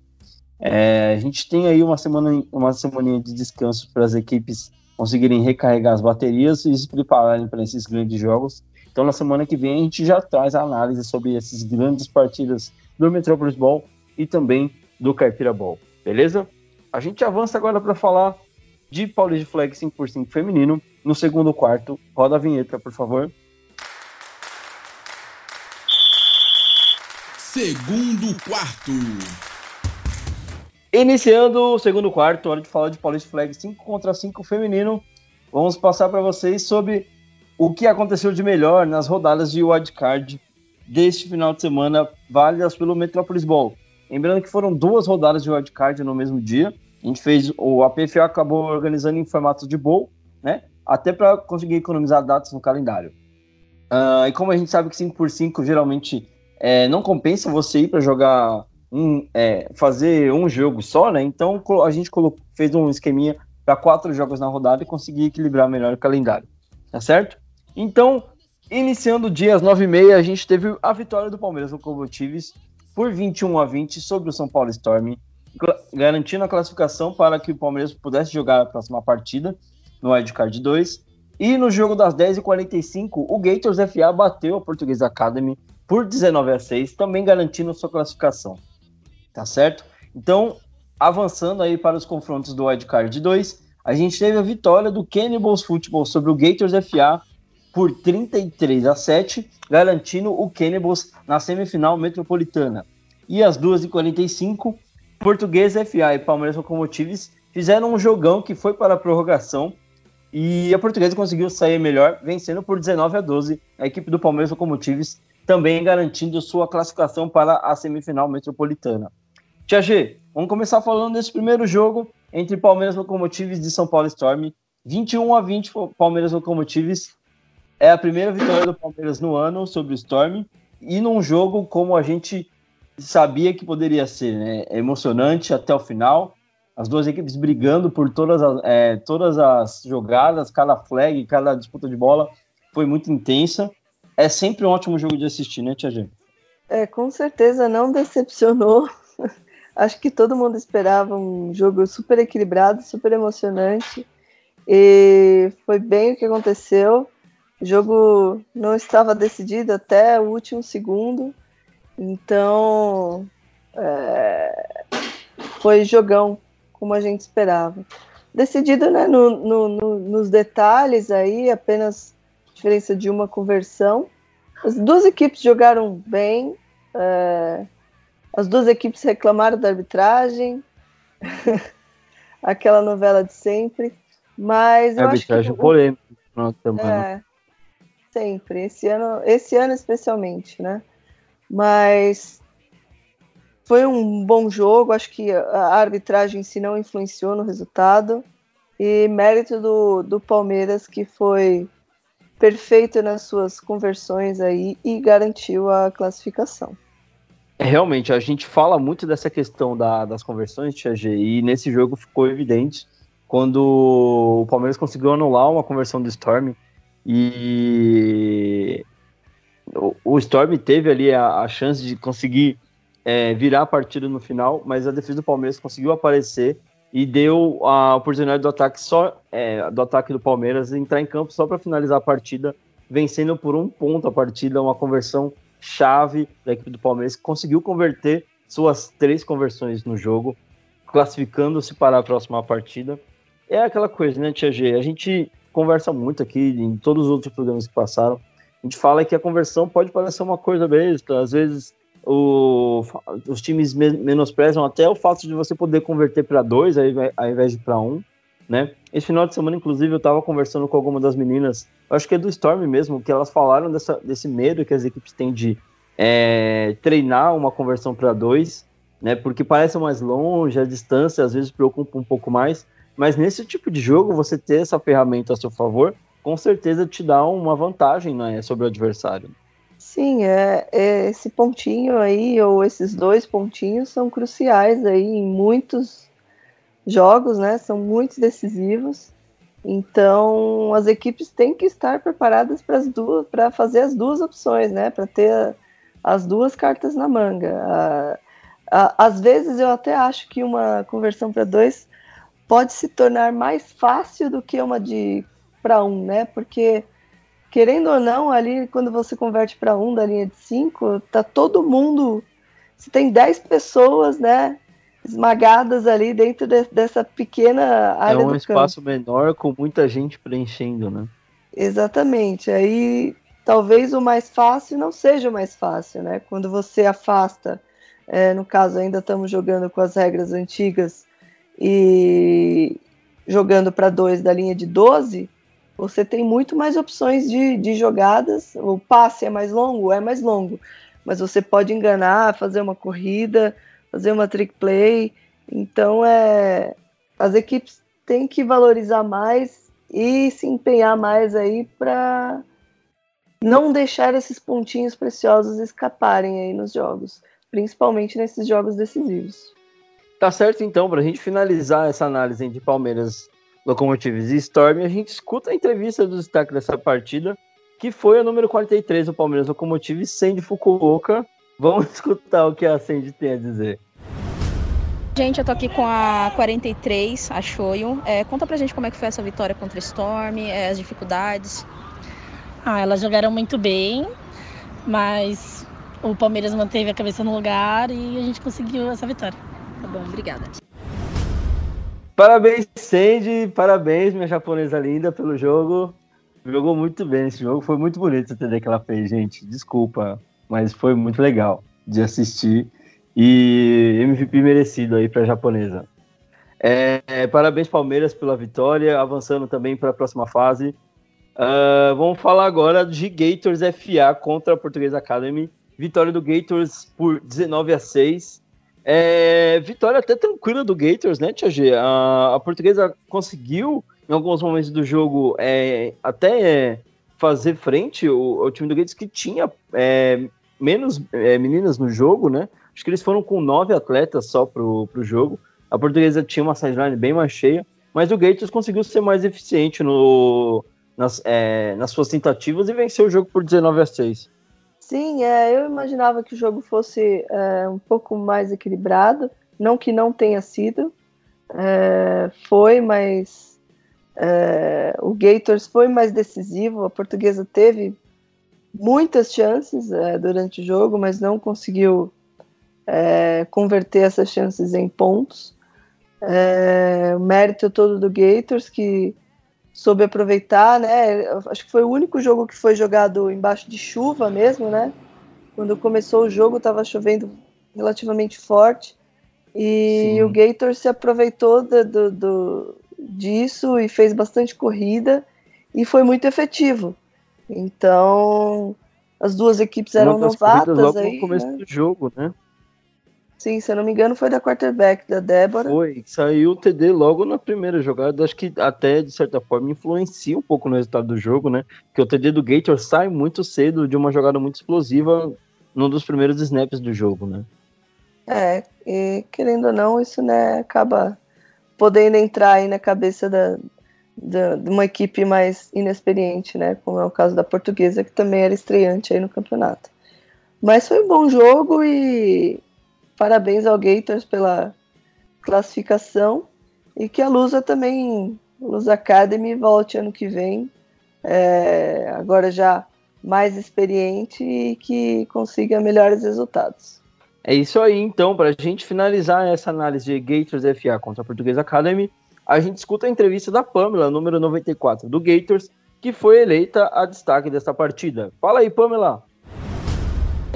É, a gente tem aí uma semana, uma semaninha de descanso para as equipes conseguirem recarregar as baterias e se prepararem para esses grandes jogos Então, na semana que vem, a gente já traz a análise sobre esses grandes partidas do Metropolis Ball e também do Caipira Ball, beleza? A gente avança agora para falar de Paulista Flag 5x5 feminino no segundo quarto. Roda a vinheta, por favor. Segundo quarto. Iniciando o segundo quarto, hora de falar de Paulista Flag 5 contra 5 feminino. Vamos passar para vocês sobre o que aconteceu de melhor nas rodadas de wildcard deste final de semana, válidas pelo Metropolis Ball. Lembrando que foram duas rodadas de wildcard no mesmo dia. A gente fez, o APFA acabou organizando em formato de bowl, né? Até para conseguir economizar datas no calendário. Uh, e como a gente sabe que 5x5 geralmente é, não compensa você ir para jogar um, é, fazer um jogo só, né? Então a gente fez um esqueminha para quatro jogos na rodada e conseguir equilibrar melhor o calendário, tá certo? Então, iniciando o dia às 9h30, a gente teve a vitória do Palmeiras Locomotives por 21 a 20 sobre o São Paulo Storm, garantindo a classificação para que o Palmeiras pudesse jogar a próxima partida no Wildcard 2. E no jogo das 10h45, o Gators FA bateu a Portuguesa Academy por 19 a 6, também garantindo sua classificação. Tá certo? Então, avançando aí para os confrontos do Wildcard 2, a gente teve a vitória do Cannibals Football sobre o Gators FA por 33 a 7, garantindo o Cannibals na semifinal metropolitana. E às 2h45, Português FA e Palmeiras Locomotives fizeram um jogão que foi para a prorrogação e a Portuguesa conseguiu sair melhor, vencendo por 19 a 12 a equipe do Palmeiras Locomotives, também garantindo sua classificação para a semifinal metropolitana. Tia G, vamos começar falando desse primeiro jogo entre Palmeiras Locomotives e São Paulo Storm. 21 a 20 Palmeiras Locomotives é a primeira vitória do Palmeiras no ano sobre o Storm e num jogo como a gente sabia que poderia ser, né? É emocionante até o final. As duas equipes brigando por todas as, é, todas as jogadas, cada flag, cada disputa de bola foi muito intensa. É sempre um ótimo jogo de assistir, né, Tia G? É, com certeza não decepcionou. Acho que todo mundo esperava um jogo super equilibrado, super emocionante. E foi bem o que aconteceu. O jogo não estava decidido até o último segundo, então é, foi jogão, como a gente esperava. Decidido né, no, no, no, nos detalhes aí, apenas diferença de uma conversão. As duas equipes jogaram bem, é, as duas equipes reclamaram da arbitragem, aquela novela de sempre, mas eu arbitragem acho que... polêmica. É, sempre. Esse ano, esse ano especialmente, né? Mas foi um bom jogo. Acho que a arbitragem em si não influenciou no resultado. E mérito do, do Palmeiras, que foi perfeito nas suas conversões aí e garantiu a classificação. É, realmente, a gente fala muito dessa questão da, das conversões, Tia G, e nesse jogo ficou evidente quando o Palmeiras conseguiu anular uma conversão do Storm e o, Storm teve ali a, a chance de conseguir é, virar a partida no final, mas a defesa do Palmeiras conseguiu aparecer e deu a oportunidade do ataque só é, do ataque do Palmeiras entrar em campo só para finalizar a partida, vencendo por um ponto a partida, uma conversão chave da equipe do Palmeiras que conseguiu converter suas três conversões no jogo, classificando-se para a próxima partida. É aquela coisa, né, Tia G? A gente conversa muito aqui em todos os outros programas que passaram. A gente fala que a conversão pode parecer uma coisa besta, às vezes o, os times menosprezam até o fato de você poder converter para dois ao invés de para um, né? Esse final de semana, inclusive, eu estava conversando com alguma das meninas, acho que é do Storm mesmo, que elas falaram dessa, desse medo que as equipes têm de é, treinar uma conversão para dois, né? Porque parece mais longe, a distância às vezes preocupa um pouco mais, mas nesse tipo de jogo, você ter essa ferramenta a seu favor, com certeza te dá uma vantagem né, sobre o adversário. Sim, é, é, esse pontinho aí, ou esses dois pontinhos, são cruciais aí em muitos jogos, né? São muito decisivos. Então, as equipes têm que estar preparadas para as duas, para fazer as duas opções, né? Para ter as duas cartas na manga. às vezes eu até acho que uma conversão para dois pode se tornar mais fácil do que uma de para um, né? Porque querendo ou não, ali quando você converte para um da linha de cinco, tá todo mundo. Você tem 10 pessoas, né? Esmagadas ali dentro de, dessa pequena área. É um espaço campo. menor com muita gente preenchendo, né? Exatamente. Aí talvez o mais fácil não seja o mais fácil, né? Quando você afasta, é, no caso, ainda estamos jogando com as regras antigas e jogando para dois da linha de 12, você tem muito mais opções de, de jogadas. O passe é mais longo? É mais longo. Mas você pode enganar, fazer uma corrida, fazer uma trick play. Então, é, as equipes têm que valorizar mais e se empenhar mais aí para não deixar esses pontinhos preciosos escaparem aí nos jogos, principalmente nesses jogos decisivos. Tá certo, então, para a gente finalizar essa análise de Palmeiras Locomotives e Storm, a gente escuta a entrevista do destaque dessa partida, que foi a número 43 do Palmeiras Locomotives, Sandy Fukuoka. Vamos escutar o que a Sandy tem a dizer. Gente, eu tô aqui com a 43, a Shoyo. É, conta pra gente como é que foi essa vitória contra a Storm, é, as dificuldades. Ah, elas jogaram muito bem, mas o Palmeiras manteve a cabeça no lugar e a gente conseguiu essa vitória. Tá bom, obrigada. Parabéns, Sandy. Parabéns, minha japonesa linda, pelo jogo. Jogou muito bem esse jogo. Foi muito bonito entender que ela fez, gente. Desculpa, mas foi muito legal de assistir. E MVP merecido aí para a japonesa. É, é, parabéns, Palmeiras, pela vitória. Avançando também para a próxima fase. Uh, vamos falar agora de Gators FA contra a Portuguesa Academy. Vitória do Gators por 19 a 6. É, vitória até tranquila do Gators, né, Tia G? A, a portuguesa conseguiu, em alguns momentos do jogo, é, até fazer frente ao, ao, time do Gators, que tinha é, menos é, meninas no jogo, né? Acho que eles foram com nove atletas só pro, pro jogo. A portuguesa tinha uma sideline bem mais cheia, mas o Gators conseguiu ser mais eficiente no, nas, é, nas suas tentativas e venceu o jogo por 19 a 6. Sim, é, eu imaginava que o jogo fosse é, um pouco mais equilibrado, não que não tenha sido, é, foi, mas é, o Gators foi mais decisivo, a portuguesa teve muitas chances é, durante o jogo, mas não conseguiu é, converter essas chances em pontos. o mérito todo do Gators, que soube aproveitar, né? Acho que foi o único jogo que foi jogado embaixo de chuva mesmo, né? Quando começou o jogo estava chovendo relativamente forte e Sim. o Gator se aproveitou do, do, do, disso e fez bastante corrida e foi muito efetivo. Então as duas equipes eram novatas aí. no começo né? do jogo, né? Sim, se eu não me engano, foi da quarterback, da Débora. Foi, saiu o TD logo na primeira jogada. Acho que até, de certa forma, influencia um pouco no resultado do jogo, né? Porque o TD do Gator sai muito cedo de uma jogada muito explosiva num dos primeiros snaps do jogo, né? É, e querendo ou não, isso né, acaba podendo entrar aí na cabeça da, da, de uma equipe mais inexperiente, né? Como é o caso da portuguesa, que também era estreante aí no campeonato. Mas foi um bom jogo e Parabéns ao Gators pela classificação e que a Lusa também, Lusa Academy, volte ano que vem, é, agora já mais experiente e que consiga melhores resultados. É isso aí, então, para a gente finalizar essa análise de Gators FA contra a Portuguesa Academy, a gente escuta a entrevista da Pamela, número 94 do Gators, que foi eleita a destaque desta partida. Fala aí, Pamela!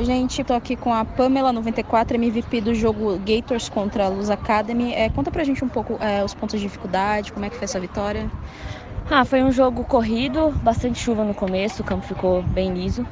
Gente, tô aqui com a Pamela 94, MVP do jogo Gators contra a Luz Academy. É, conta pra gente um pouco é, os pontos de dificuldade, como é que foi essa vitória? Ah, foi um jogo corrido, bastante chuva no começo, o campo ficou bem liso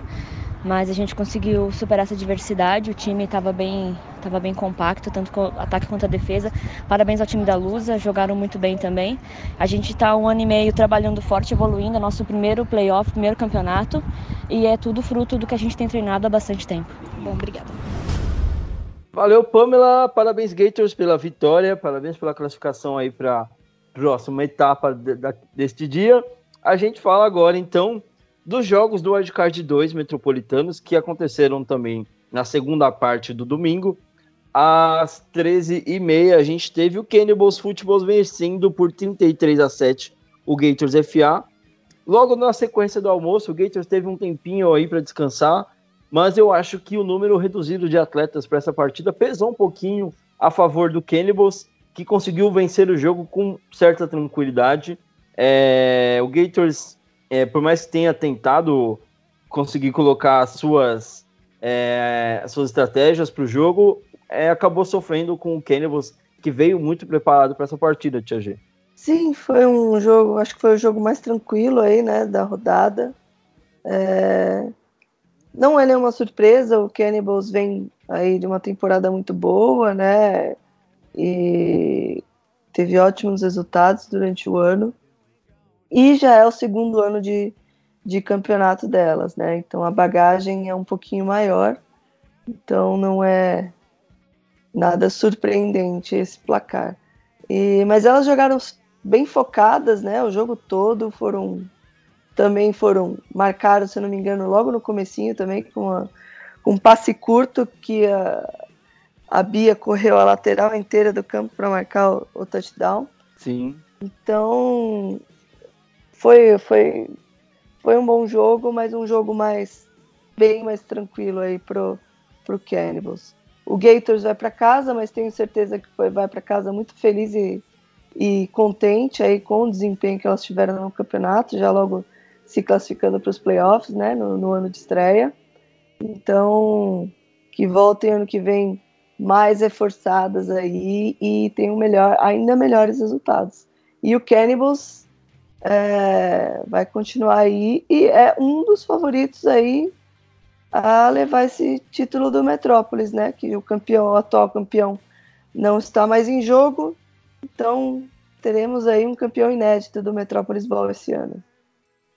mas a gente conseguiu superar essa diversidade. O time estava bem, tava bem compacto, tanto com ataque quanto a defesa. Parabéns ao time da Lusa, jogaram muito bem também. A gente está um ano e meio trabalhando forte, evoluindo, é nosso primeiro playoff, primeiro campeonato, e é tudo fruto do que a gente tem treinado há bastante tempo. Bom, obrigada. Valeu, Pamela. Parabéns, Gators, pela vitória. Parabéns pela classificação aí para próxima etapa de, de, deste dia. A gente fala agora, então, dos jogos do Wildcard 2 metropolitanos, que aconteceram também na segunda parte do domingo. Às 13h30, a gente teve o Cannibals Football vencendo por 33 a 7 o Gators FA. logo na sequência do almoço, o Gators teve um tempinho aí para descansar, mas eu acho que o número reduzido de atletas para essa partida pesou um pouquinho a favor do Cannibals, que conseguiu vencer o jogo com certa tranquilidade. É, o Gators, é, por mais que tenha tentado conseguir colocar as suas, é, as suas estratégias para o jogo, é, acabou sofrendo com o Cannibals, que veio muito preparado para essa partida, Tia G. Sim, foi um jogo, acho que foi o jogo mais tranquilo aí, né, da rodada. É... Não é nenhuma surpresa, o Cannibals vem aí de uma temporada muito boa, né, e teve ótimos resultados durante o ano. E já é o segundo ano de, de campeonato delas, né, então a bagagem é um pouquinho maior, então não é nada surpreendente esse placar. E, mas elas jogaram bem focadas, né? O jogo todo foram também foram marcaram, se não me engano, logo no comecinho também com, a, com um passe curto que a, a Bia correu a lateral inteira do campo para marcar o, o, touchdown. Sim. Então foi foi foi um bom jogo, mas um jogo mais bem mais tranquilo aí pro pro Cannibals. O Gators vai para casa, mas tenho certeza que foi, vai para casa muito feliz e, e contente aí com o desempenho que elas tiveram no campeonato, já logo se classificando para os playoffs, né, no, no, ano de estreia. Então, que voltem ano que vem mais reforçadas aí e tenham melhor, ainda melhores resultados. E o Cannibals é, vai continuar aí e é um dos favoritos aí a levar esse título do Metrópolis, né? Que o campeão, o atual campeão, não está mais em jogo. Então teremos aí um campeão inédito do Metrópolis Ball esse ano.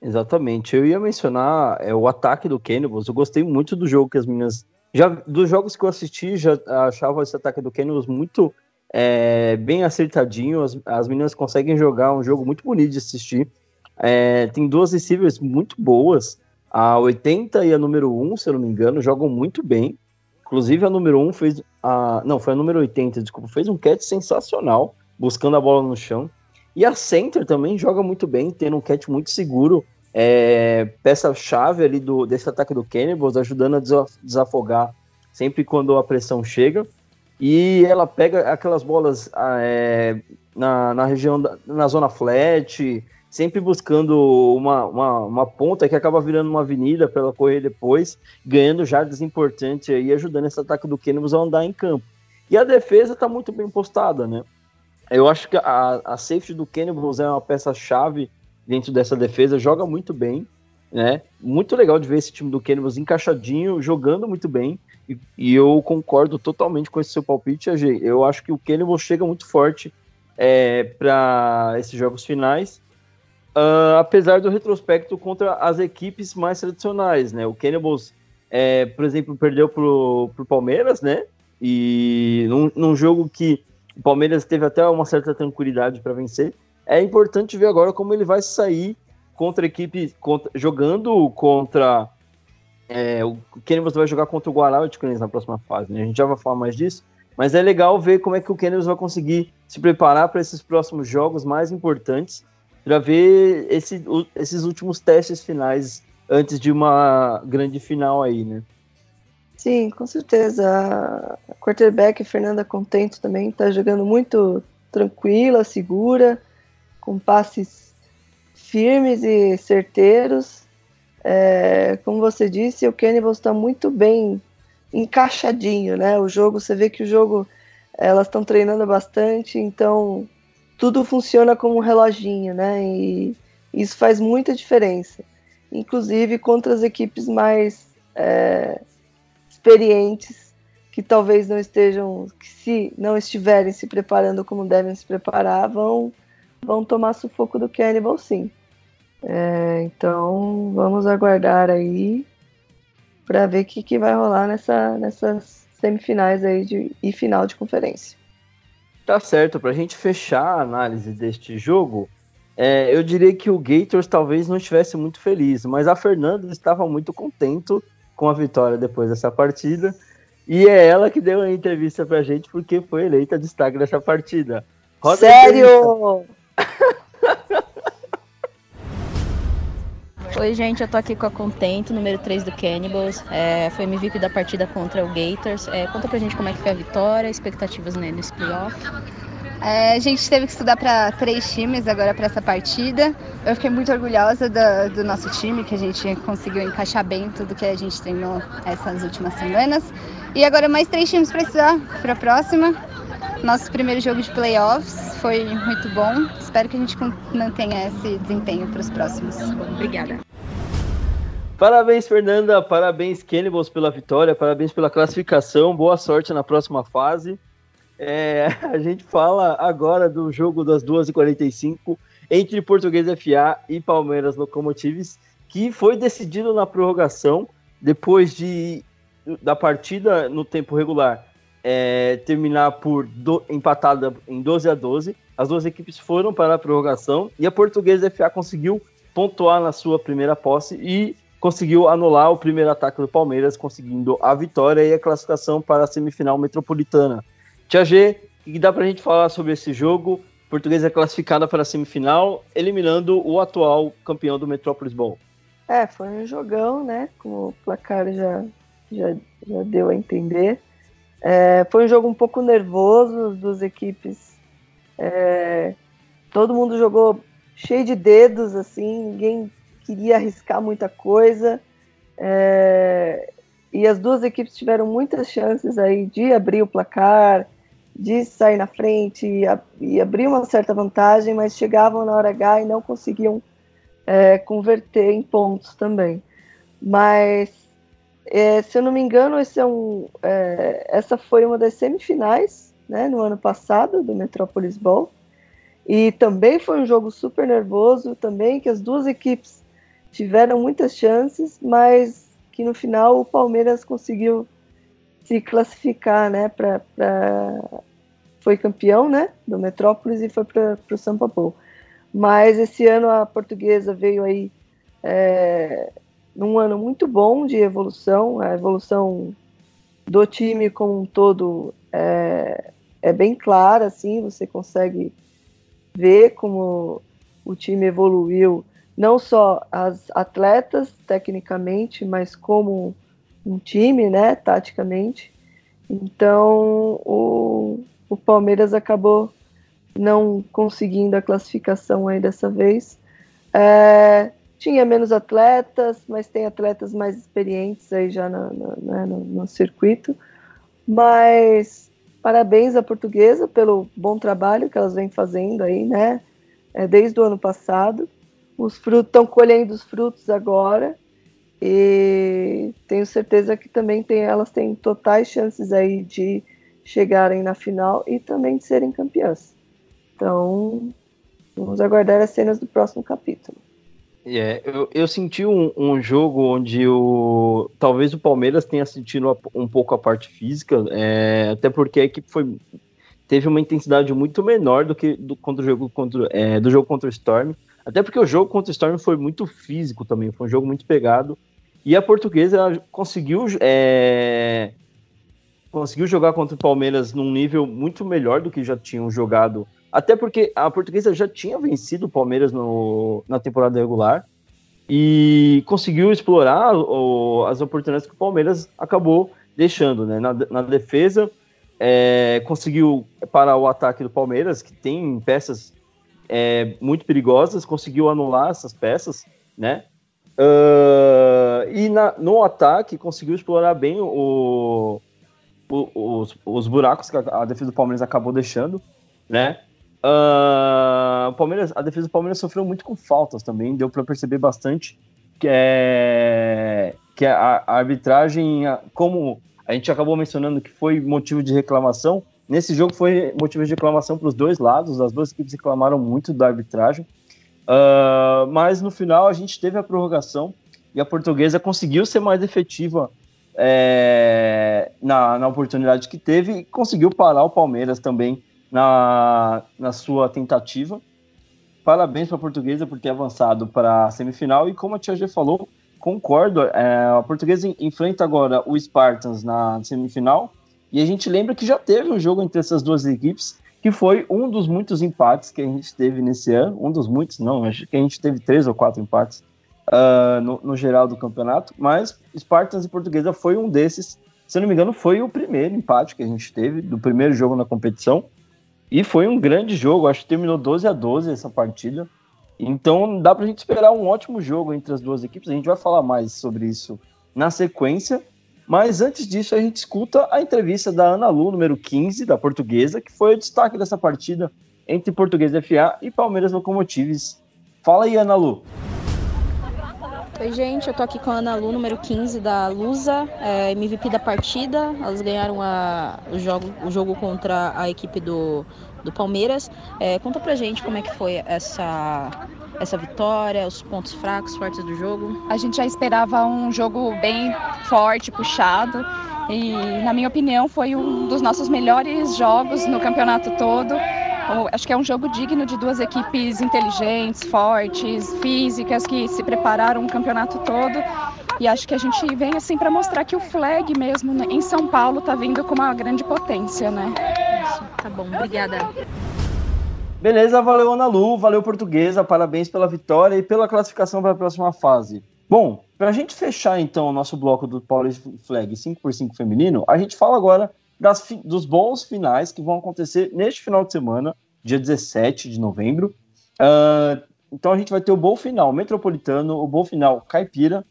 Exatamente. Eu ia mencionar é, o ataque do Cannibals. Eu gostei muito do jogo que as meninas. Já dos jogos que eu assisti, já achava esse ataque do Cannibals muito é, bem acertadinho. As, as meninas conseguem jogar um jogo muito bonito de assistir. É, tem duas receivers muito boas. A 80 e a número 1, se eu não me engano, jogam muito bem. Inclusive a número 1 fez. A, não, foi a número 80, desculpa. Fez um catch sensacional, buscando a bola no chão. E a center também joga muito bem, tendo um catch muito seguro. É, Peça-chave ali do, desse ataque do Cannibals, ajudando a desafogar sempre quando a pressão chega. E ela pega aquelas bolas é, na, na região, da, na zona flat, sempre buscando uma, uma, uma, ponta que acaba virando uma avenida para ela correr depois, ganhando jardas importantes e ajudando esse ataque do Cannibals a andar em campo. E a defesa está muito bem postada, né? Eu acho que a, a safety do Cannibals é uma peça-chave dentro dessa defesa, joga muito bem, né? Muito legal de ver esse time do Cannibals encaixadinho, jogando muito bem, e, eu concordo totalmente com esse seu palpite, AG. Eu acho que o Cannibals chega muito forte é, para esses jogos finais, Uh, apesar do retrospecto contra as equipes mais tradicionais, né? O Cannibals, é, por exemplo, perdeu pro, pro Palmeiras, né? E num, num jogo que o Palmeiras teve até uma certa tranquilidade para vencer. É importante ver agora como ele vai sair contra a equipe, contra, jogando contra. É, o Cannibals vai jogar contra o Guarauticans na próxima fase, né? A gente já vai falar mais disso. Mas é legal ver como é que o Cannibals vai conseguir se preparar para esses próximos jogos mais importantes para ver esse, esses últimos testes finais antes de uma grande final aí, né? Sim, com certeza. A quarterback Fernanda Contento também está jogando muito tranquila, segura, com passes firmes e certeiros. É, como você disse, o Cannibals está muito bem encaixadinho, né? O jogo, você vê que o jogo elas estão treinando bastante, então tudo funciona como um reloginho, né? E isso faz muita diferença. Inclusive contra as equipes mais é, experientes, que talvez não estejam, que se não estiverem se preparando como devem se preparar, vão, vão tomar sufoco do Cannibal sim. É, então vamos aguardar aí para ver o que, que vai rolar nessa, nessas semifinais aí de, e final de conferência. Tá certo, pra gente fechar a análise deste jogo, é, eu diria que o Gators talvez não estivesse muito feliz, mas a Fernanda estava muito contente com a vitória depois dessa partida. E é ela que deu a entrevista pra gente porque foi eleita destaque dessa partida. Roda Sério? Oi, gente, eu tô aqui com a Contento, número 3 do Cannibals. É, foi MVP da partida contra o Gators. É, conta pra gente como é que foi a vitória, expectativas né, nesse playoff. É, a gente teve que estudar para três times agora para essa partida. Eu fiquei muito orgulhosa do, do, nosso time, que a gente conseguiu encaixar bem tudo que a gente treinou essas últimas semanas. E agora mais três times para estudar para a próxima. Nosso primeiro jogo de playoffs foi muito bom. Espero que a gente mantenha esse desempenho para os próximos. Obrigada. Parabéns, Fernanda. Parabéns, Cannibals, pela vitória. Parabéns pela classificação. Boa sorte na próxima fase. É, a gente fala agora do jogo das 2h45 entre Português FA e Palmeiras Locomotives, que foi decidido na prorrogação depois de da partida no tempo regular é, terminar por do, empatada em 12 a 12. As duas equipes foram para a prorrogação e a Portuguesa FA conseguiu pontuar na sua primeira posse e conseguiu anular o primeiro ataque do Palmeiras, conseguindo a vitória e a classificação para a semifinal metropolitana. Tia G, o que dá pra gente falar sobre esse jogo? Portuguesa é classificada para a semifinal, eliminando o atual campeão do Metrópolis Bowl. É, foi um jogão, né? Como o placar já, já, já deu a entender. É, foi um jogo um pouco nervoso, as duas equipes. É, todo mundo jogou cheio de dedos, assim, ninguém queria arriscar muita coisa. É, e as duas equipes tiveram muitas chances aí de abrir o placar, de sair na frente e, e abrir uma certa vantagem, mas chegavam na hora H e não conseguiam é, converter em pontos também. Mas, é, se eu não me engano, é um, é, essa foi uma das semifinais né, no ano passado do Metropolis Bowl. E também foi um jogo super nervoso, também que as duas equipes tiveram muitas chances, mas que no final o Palmeiras conseguiu se classificar, né, para foi campeão, né, do Metrópolis e foi para o São Paulo. Mas esse ano a portuguesa veio aí é, num ano muito bom de evolução, a evolução do time como um todo é, é bem clara, assim, você consegue ver como o time evoluiu, não só as atletas tecnicamente, mas como um time, né, taticamente. Então, o, o Palmeiras acabou não conseguindo a classificação aí dessa vez. É, tinha menos atletas, mas tem atletas mais experientes aí já né, no, no circuito. Mas parabéns à portuguesa pelo bom trabalho que elas vêm fazendo aí, né? É, desde o ano passado. Os frutos estão colhendo os frutos agora. E tenho certeza que também tem, elas têm totais chances aí de chegarem na final e também de serem campeãs. Então, vamos aguardar as cenas do próximo capítulo. É, eu, eu senti um, um, jogo onde o talvez o Palmeiras tenha sentido um pouco a parte física, é, até porque a equipe foi, teve uma intensidade muito menor do que do, contra o jogo contra, é, do jogo contra o Storm. Até porque o jogo contra o Storm foi muito físico também, foi um jogo muito pegado. E a portuguesa conseguiu é, conseguiu jogar contra o Palmeiras num nível muito melhor do que já tinham jogado. Até porque a portuguesa já tinha vencido o Palmeiras no, na temporada regular e conseguiu explorar o, as oportunidades que o Palmeiras acabou deixando. Né? Na, na defesa, é, conseguiu parar o ataque do Palmeiras, que tem peças é, muito perigosas, conseguiu anular essas peças, né? Uh, e na, no ataque conseguiu explorar bem o, os, os buracos que a, defesa do Palmeiras acabou deixando, né? Uh, Palmeiras, a defesa do Palmeiras sofreu muito com faltas também, deu para perceber bastante que é que a, a arbitragem, como a gente acabou mencionando que foi motivo de reclamação, nesse jogo foi motivo de reclamação para os dois lados, as duas equipes reclamaram muito da arbitragem, uh, mas no final a gente teve a prorrogação e a portuguesa conseguiu ser mais efetiva é, na, na oportunidade que teve e conseguiu parar o Palmeiras também na, na sua tentativa. Parabéns para a Portuguesa por ter avançado para a semifinal e como a Tia G falou, concordo, é, a Portuguesa enfrenta agora o Spartans na semifinal e a gente lembra que já teve um jogo entre essas duas equipes que foi um dos muitos empates que a gente teve nesse ano, um dos muitos, não, acho que a gente teve três ou quatro empates uh, no, no, geral do campeonato, mas Spartans e Portuguesa foi um desses. Se não me engano, foi o primeiro empate que a gente teve do primeiro jogo na competição. E foi um grande jogo, acho que terminou 12 a 12 essa partida. Então dá pra gente esperar um ótimo jogo entre as duas equipes. A gente vai falar mais sobre isso na sequência. Mas antes disso, a gente escuta a entrevista da Ana Lu, número 15, da Portuguesa, que foi o destaque dessa partida entre Portuguesa FA e Palmeiras Locomotives. Fala aí, Ana Lu. Oi, gente, eu tô aqui com a Ana Lu, número 15 da Lusa, é, MVP da partida. Elas ganharam a, o, jogo, o jogo contra a equipe do, do Palmeiras. É, conta pra gente como é que foi essa, essa vitória, os pontos fracos, fortes do jogo. A gente já esperava um jogo bem forte, puxado. E, na minha opinião, foi um dos nossos melhores jogos no campeonato todo. Acho que é um jogo digno de duas equipes inteligentes, fortes, físicas, que se prepararam o campeonato todo. E acho que a gente vem assim para mostrar que o flag mesmo né, em São Paulo está vindo com uma grande potência, né? Isso, tá bom, obrigada. Beleza, valeu Ana Lu, valeu Portuguesa, parabéns pela vitória e pela classificação para a próxima fase. Bom, para a gente fechar então o nosso bloco do Power Flag 5x5 feminino, a gente fala agora das, dos bons finais que vão acontecer neste final de semana, dia 17 de novembro. Uh, então a gente vai ter o bom final metropolitano, o bom final caipira,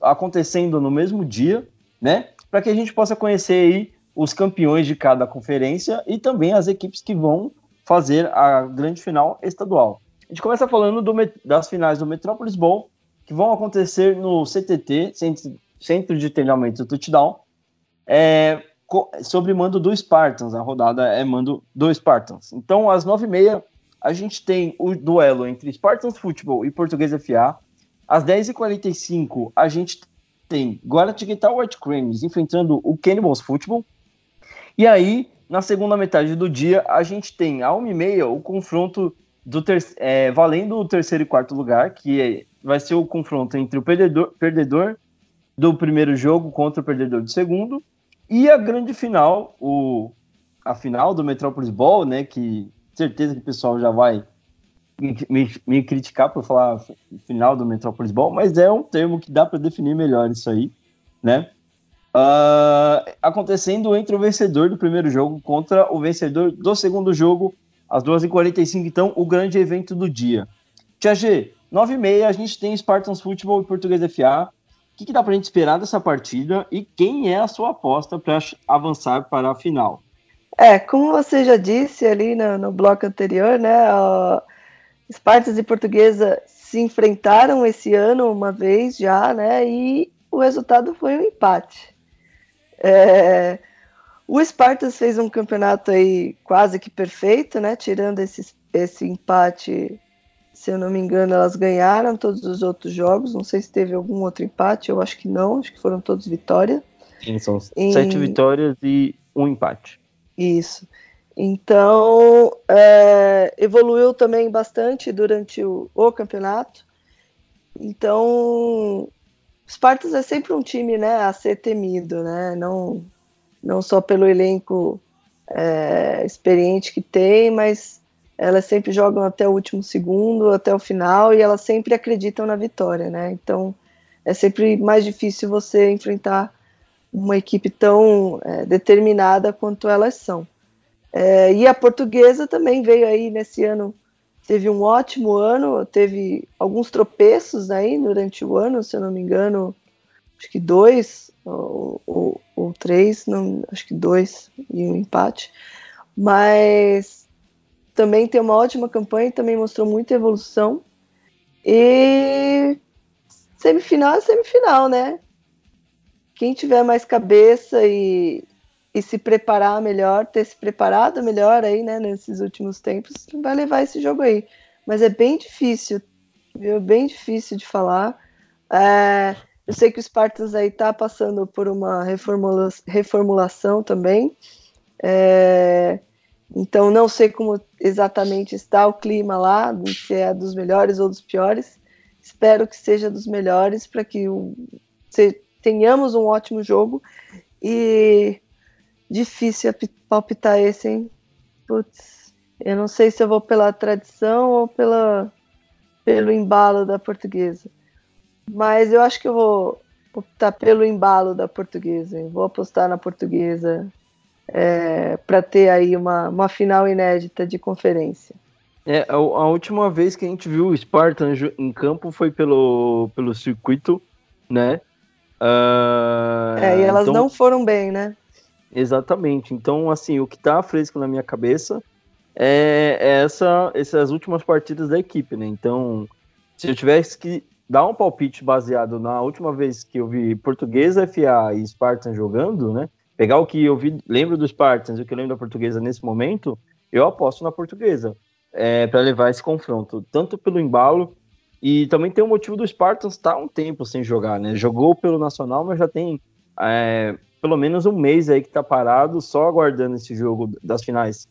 acontecendo no mesmo dia, né? Para que a gente possa conhecer aí os campeões de cada conferência e também as equipes que vão fazer a grande final estadual. A gente começa falando do, das finais do Metrópolis Bowl, que vão acontecer no CTT, Centro de Treinamento do Touchdown, é, sobre mando do Spartans. A rodada é mando do Spartans. Então, às nove e meia, a gente tem o duelo entre Spartans Futebol e Português FA. Às 10h45, a gente tem Guaratinguetá White Cranes enfrentando o Cannibals Futebol. E aí, na segunda metade do dia, a gente tem a 1h30 o confronto do ter é, valendo o terceiro e quarto lugar, que é, vai ser o confronto entre o perdedor, perdedor do primeiro jogo contra o perdedor do segundo. E a grande final, o, a final do Metropolis Ball, né? Que certeza que o pessoal já vai me, me, me criticar por falar final do Metropolis Ball, mas é um termo que dá para definir melhor isso aí, né? Uh, acontecendo entre o vencedor do primeiro jogo contra o vencedor do segundo jogo, às 2h45, então, o grande evento do dia. Tia G, 9h30, a gente tem Spartans Futebol e Português FA que, que dá para gente esperar dessa partida e quem é a sua aposta para avançar para a final? É, como você já disse ali no, no bloco anterior, né? Espartas e Portuguesa se enfrentaram esse ano uma vez já, né? E o resultado foi um empate. É, o Spartas fez um campeonato aí quase que perfeito, né? Tirando esse, esse empate se eu não me engano, elas ganharam todos os outros jogos. Não sei se teve algum outro empate, eu acho que não, acho que foram todos vitórias. Sim, são em... sete vitórias e um empate. Isso. Então, é, evoluiu também bastante durante o, o, campeonato. Então, Spartas é sempre um time né, a ser temido, né? Não, não só pelo elenco é, experiente que tem, mas elas sempre jogam até o último segundo, até o final, e elas sempre acreditam na vitória, né? Então é sempre mais difícil você enfrentar uma equipe tão é, determinada quanto elas são. É, e a portuguesa também veio aí nesse ano, teve um ótimo ano, teve alguns tropeços aí durante o ano, se eu não me engano, acho que dois ou, ou, ou três, não, acho que dois e um empate, mas também tem uma ótima campanha e também mostrou muita evolução. E semifinal é semifinal, né? Quem tiver mais cabeça e, e se preparar melhor, ter se preparado melhor aí, né, nesses últimos tempos, vai levar esse jogo aí. Mas é bem difícil, viu? Bem difícil de falar. É, eu sei que o Spartans aí tá passando por uma reformula reformulação também. É, então, não sei como exatamente está o clima lá, se é dos melhores ou dos piores. Espero que seja dos melhores para que o, se, tenhamos um ótimo jogo. E difícil palpitar esse, hein? Putz, eu não sei se eu vou pela tradição ou pela, pelo embalo da portuguesa. Mas eu acho que eu vou optar pelo embalo da portuguesa. Vou apostar na portuguesa é, para ter aí uma, uma final inédita de conferência. É, a, a, última vez que a gente viu o Spartan em campo foi pelo, pelo circuito, né? Uh, é, e elas então, não foram bem, né? Exatamente. Então, assim, o que tá fresco na minha cabeça é, é essa, essas últimas partidas da equipe, né? Então, se eu tivesse que dar um palpite baseado na última vez que eu vi Portuguesa, FA e Spartan jogando, né? Pegar o que eu vi, lembro do Spartans e o que eu lembro da Portuguesa nesse momento, eu aposto na Portuguesa é, para levar esse confronto, tanto pelo embalo e também tem o motivo do Spartans estar tá um tempo sem jogar, né? Jogou pelo Nacional, mas já tem é, pelo menos um mês aí que tá parado, só aguardando esse jogo das finais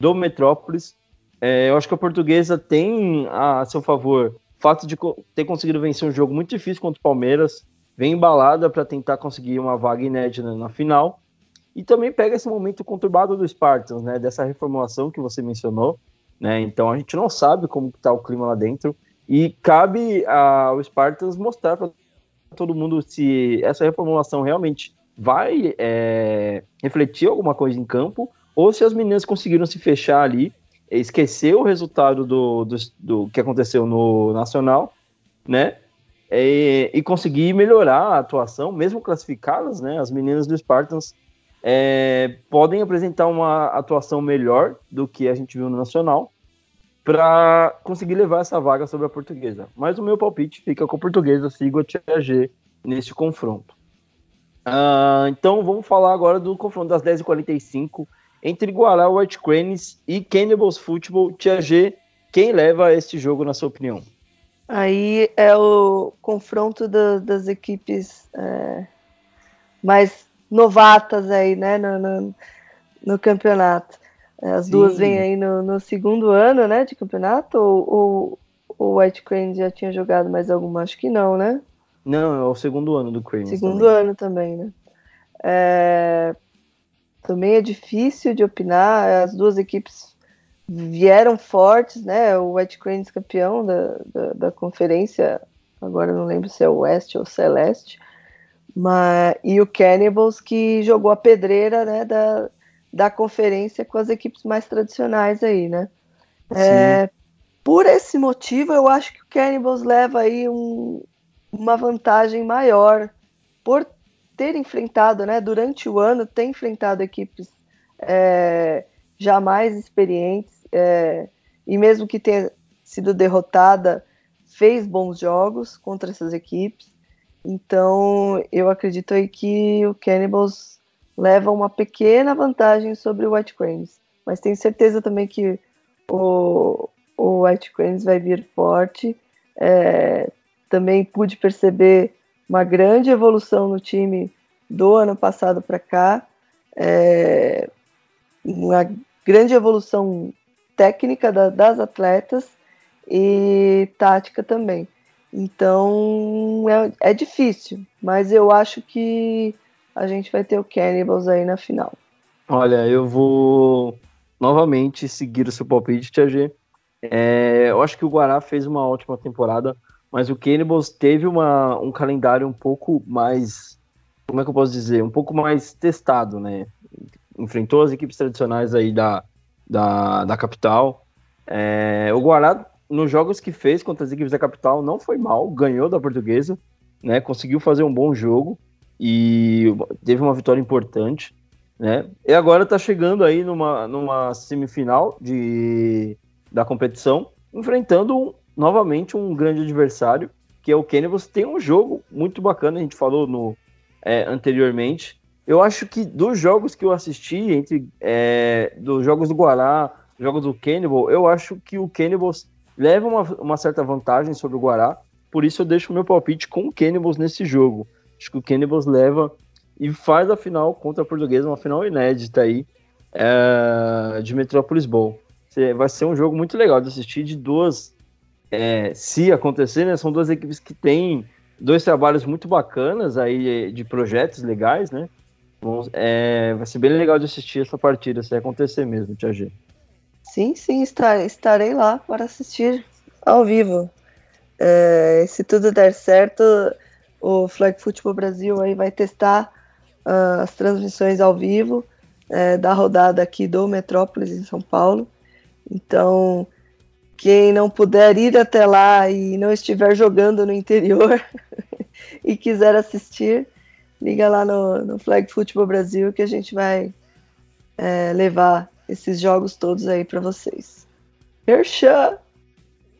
do Metrópolis. É, eu acho que a portuguesa tem a seu favor o fato de ter conseguido vencer um jogo muito difícil contra o Palmeiras, vem embalada para tentar conseguir uma vaga inédita na final. E também pega esse momento conturbado do Spartans, né? Dessa reformulação que você mencionou, né? Então a gente não sabe como está o clima lá dentro. E cabe ao Spartans mostrar para todo mundo se essa reformulação realmente vai é, refletir alguma coisa em campo ou se as meninas conseguiram se fechar ali, esquecer o resultado do, do, do que aconteceu no Nacional, né? E, e, conseguir melhorar a atuação, mesmo classificadas, né? As meninas do Spartans é, podem apresentar uma atuação melhor do que a gente viu no Nacional para conseguir levar essa vaga sobre a portuguesa. Mas o meu palpite fica com a portuguesa, sigo a Tia G nesse confronto. Uh, então vamos falar agora do confronto das 10h45 entre Guará White Cranes e Cannibals Football. Tia G, quem leva este jogo na sua opinião? Aí é o confronto da, das equipes é, mais novatas aí, né, no, no, no campeonato. É, as Sim. duas vêm aí no, no, segundo ano, né, de campeonato, ou, o White Crane já tinha jogado mais alguma? Acho que não, né? Não, é o segundo ano do Crane. Segundo também. ano também, né? É, também é difícil de opinar, as duas equipes vieram fortes, né? O White Cranes campeão da, da, da conferência, agora não lembro se é o Oeste ou Celeste, mas, e o Cannibals que jogou a pedreira né, da, da conferência com as equipes mais tradicionais aí, né? É, por esse motivo, eu acho que o Cannibals leva aí um, uma vantagem maior por ter enfrentado, né, durante o ano, ter enfrentado equipes é, já mais experientes é, e mesmo que tenha sido derrotada, fez bons jogos contra essas equipes. Então, eu acredito aí que o Cannibals leva uma pequena vantagem sobre o White Cranes. Mas tenho certeza também que o, o White Cranes vai vir forte. É, também pude perceber uma grande evolução no time do ano passado para cá. É, uma grande evolução técnica da, das atletas e tática também. Então é, é difícil, mas eu acho que a gente vai ter o Cannibals aí na final. Olha, eu vou novamente seguir o seu palpite, Tia G. É, eu acho que o Guará fez uma ótima temporada, mas o Cannibals teve uma, um calendário um pouco mais, como é que eu posso dizer, um pouco mais testado, né? Enfrentou as equipes tradicionais aí da, da, da capital. É, o Guará, nos jogos que fez contra as equipes da capital, não foi mal, ganhou da portuguesa, né? Conseguiu fazer um bom jogo e teve uma vitória importante, né? E agora está chegando aí numa, numa semifinal de, da competição, enfrentando novamente um grande adversário, que é o Cannibals. Tem um jogo muito bacana, a gente falou no é, anteriormente. Eu acho que dos jogos que eu assisti, entre é, dos jogos do Guará, jogos do Cannibal, eu acho que o Cannibals leva uma, uma certa vantagem sobre o Guará, por isso eu deixo meu palpite com o Cannibals nesse jogo. Acho que o Cannibals leva e faz a final contra a Portuguesa, uma final inédita aí é, de Metrópolis Bowl. Vai ser um jogo muito legal de assistir de duas, é, se acontecer, né? São duas equipes que têm dois trabalhos muito bacanas aí de projetos legais, né? É, vai ser bem legal de assistir essa partida, se acontecer mesmo, Tia G. Sim, sim, estarei lá para assistir ao vivo. É, se tudo der certo, o Flag Football Brasil aí vai testar uh, as transmissões ao vivo é, da rodada aqui do Metrópolis em São Paulo. Então, quem não puder ir até lá e não estiver jogando no interior e quiser assistir, liga lá no, no Flag Football Brasil que a gente vai é, levar esses jogos todos aí para vocês. Merchan!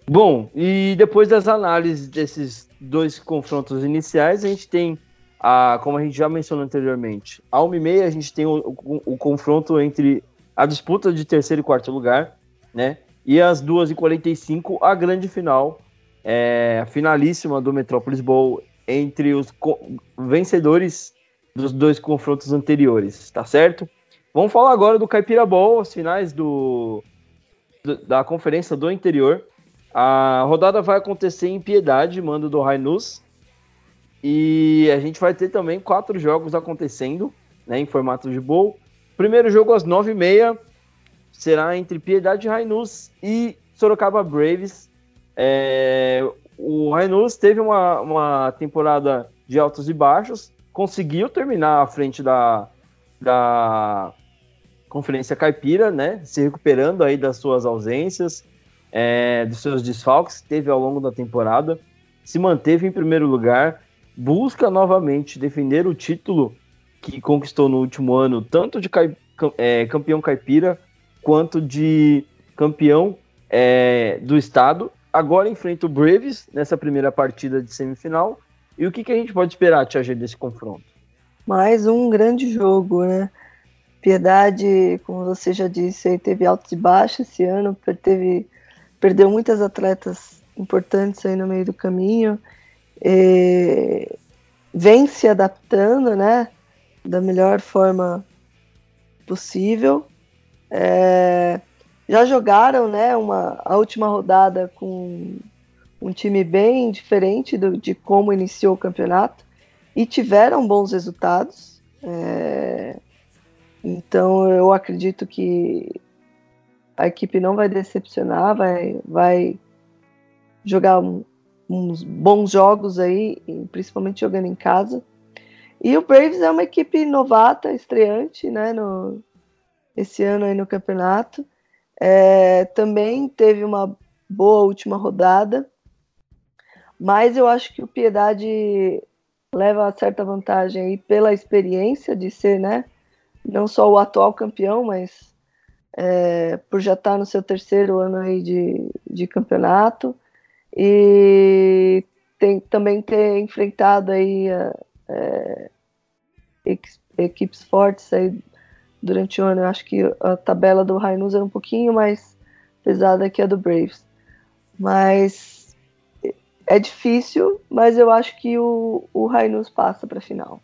Bom, e depois das análises desses dois confrontos iniciais, a gente tem, a, como a gente já mencionou anteriormente, a 1h30 a gente tem o, o, o confronto entre a disputa de terceiro e quarto lugar, né? E às 2h45, a grande final, é, finalíssima do Metrópolis Bowl entre os vencedores dos dois confrontos anteriores, tá certo? Vamos falar agora do Caipira Bowl, as finais do, do da conferência do interior. A rodada vai acontecer em Piedade, mando do Rainus. E a gente vai ter também quatro jogos acontecendo, né, em formato de bowl. Primeiro jogo às nove e meia será entre Piedade Rainus e Sorocaba Braves. É, o Rainus teve uma, uma temporada de altos e baixos, conseguiu terminar à frente da, da Conferência Caipira, né, se recuperando aí das suas ausências, é, dos seus desfalques que teve ao longo da temporada, se manteve em primeiro lugar, busca novamente defender o título que conquistou no último ano, tanto de é, campeão caipira quanto de campeão é, do estado. Agora enfrenta o Braves nessa primeira partida de semifinal. E o que, que a gente pode esperar, Tia G, desse confronto? Mais um grande jogo, né? Piedade, como você já disse, teve altos e baixos esse ano, teve perdeu muitas atletas importantes aí no meio do caminho, vem se adaptando, né, da melhor forma possível. É, já jogaram, né, uma, a última rodada com um time bem diferente do, de como iniciou o campeonato e tiveram bons resultados. É, então eu acredito que a equipe não vai decepcionar, vai, vai jogar um, uns bons jogos aí, principalmente jogando em casa. E o Braves é uma equipe novata, estreante, né, no, esse ano aí no campeonato. É, também teve uma boa última rodada, mas eu acho que o Piedade leva certa vantagem aí pela experiência de ser, né, não só o atual campeão, mas é, por já estar no seu terceiro ano aí de, de campeonato e tem, também ter enfrentado aí é, equipes fortes aí durante o ano. Eu acho que a tabela do Rainus era um pouquinho mais pesada que a do Braves, mas é difícil, mas eu acho que o, o Rainus passa para a final.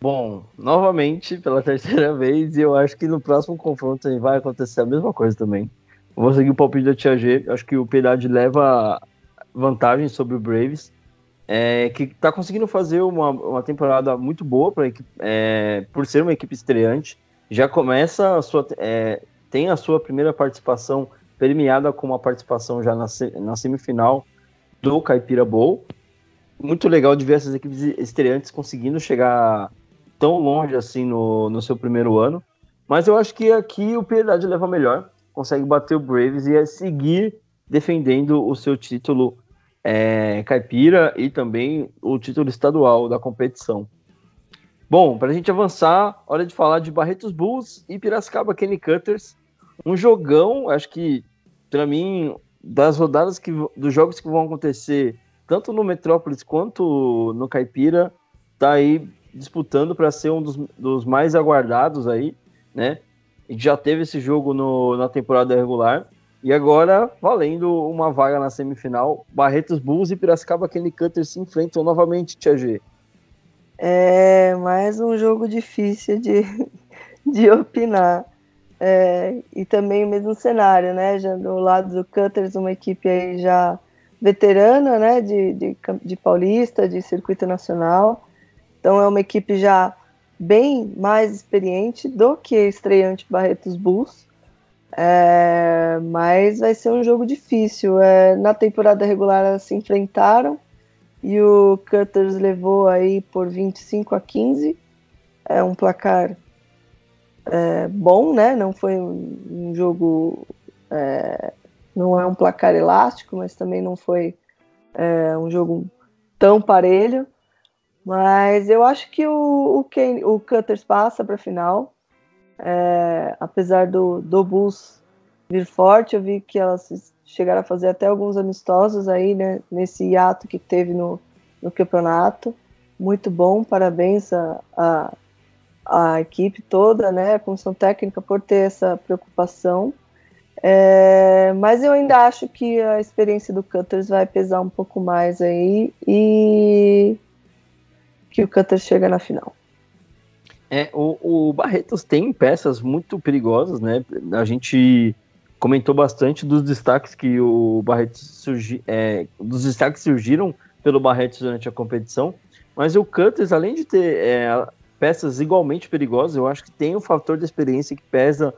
Bom, novamente, pela terceira vez, e eu acho que no próximo confronto vai acontecer a mesma coisa também. vou seguir o palpite da Tia G. Acho que o Piedade leva vantagem sobre o Braves, é, que está conseguindo fazer uma, uma temporada muito boa pra, é, por ser uma equipe estreante. Já começa a sua. É, tem a sua primeira participação premiada com uma participação já na, na semifinal do Caipira Bowl. Muito legal de ver essas equipes estreantes conseguindo chegar tão longe assim no, no seu primeiro ano. Mas eu acho que aqui o Piedade leva melhor, consegue bater o Braves e é seguir defendendo o seu título é, caipira e também o título estadual da competição. Bom, para a gente avançar, hora de falar de Barretos Bulls e Piracicaba Kenny Cutters. Um jogão, acho que para mim das rodadas que dos jogos que vão acontecer tanto no Metrópolis quanto no Caipira, tá aí disputando para ser um dos, dos, mais aguardados aí, né? Já teve esse jogo no, na temporada regular e agora valendo uma vaga na semifinal. Barretos Bulls e Piracicaba Kenny Cutter se enfrentam novamente, Tia G. É mais um jogo difícil de, de opinar. É, e também o mesmo cenário, né? Já do lado do Cutters, uma equipe aí já veterana, né? De, de, de Paulista, de circuito nacional. Então é uma equipe já bem mais experiente do que estreante Barretos Bulls. É, mas vai ser um jogo difícil. É, na temporada regular elas se enfrentaram e o Cutters levou aí por 25 a 15. É um placar é, bom, né? Não foi um, um jogo. É, não é um placar elástico, mas também não foi é, um jogo tão parelho. Mas eu acho que o, o, Kane, o Cutters passa para a final. É, apesar do, do Bulls vir forte, eu vi que elas chegaram a fazer até alguns amistosos aí, né, nesse hiato que teve no, no campeonato. Muito bom, parabéns a, a, a equipe toda, né, a comissão técnica por ter essa preocupação. É, mas eu ainda acho que a experiência do Cutters vai pesar um pouco mais aí e que o Cutter chega na final. É, o, o Barretos tem peças muito perigosas, né? A gente comentou bastante dos destaques que o Barretos surgi, é, dos destaques que surgiram pelo Barretos durante a competição, mas o Cutters, além de ter é, peças igualmente perigosas, eu acho que tem um fator de experiência que pesa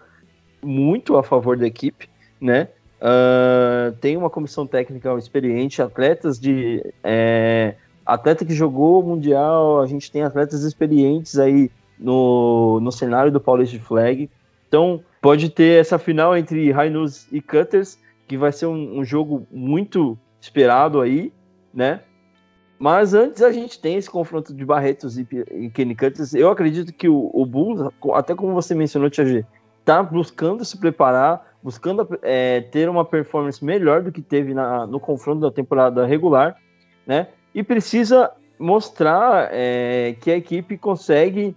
muito a favor da equipe, né? Uh, tem uma comissão técnica experiente, atletas de é, atleta que jogou Mundial, a gente tem atletas experientes aí no, no cenário do Paulista Flag. Então, pode ter essa final entre Rainus e Cutters, que vai ser um, um, jogo muito esperado aí, né? Mas antes a gente tem esse confronto de Barretos e, e Kenny Cutters. Eu acredito que o, o Bulls, até como você mencionou, Tia G, tá buscando se preparar, buscando é, ter uma performance melhor do que teve na, no confronto da temporada regular, né? e precisa mostrar é, que a equipe consegue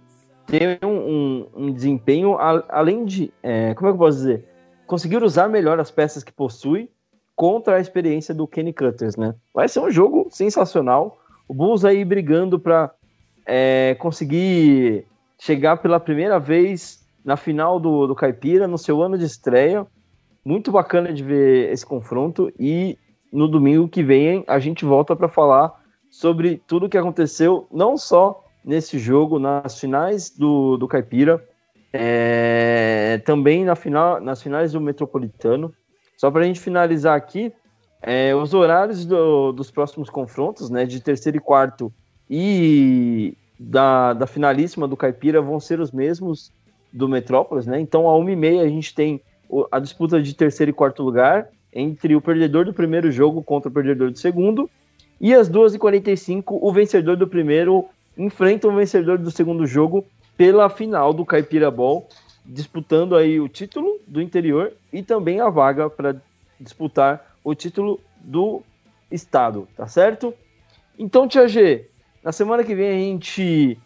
ter um, um, um desempenho a, além de, é, como é que eu posso dizer, conseguir usar melhor as peças que possui contra a experiência do Kenny Cutters, né? Vai ser um jogo sensacional. O Bulls aí brigando para é, conseguir chegar pela primeira vez na final do, do Caipira, no seu ano de estreia. Muito bacana de ver esse confronto e no domingo que vem a gente volta para falar sobre tudo o que aconteceu, não só nesse jogo, nas finais do, do Caipira, é, também na final, nas finais do Metropolitano. Só para a gente finalizar aqui, é, os horários do, dos próximos confrontos, né, de terceiro e quarto e da, da finalíssima do Caipira vão ser os mesmos do Metrópolis, né? Então, a 1h30 a gente tem a disputa de terceiro e quarto lugar entre o perdedor do primeiro jogo contra o perdedor do segundo e às 2h45, o vencedor do primeiro enfrenta o vencedor do segundo jogo pela final do Caipira Ball, disputando aí o título do interior e também a vaga para disputar o título do estado, tá certo? Então, Tia G, na semana que vem a gente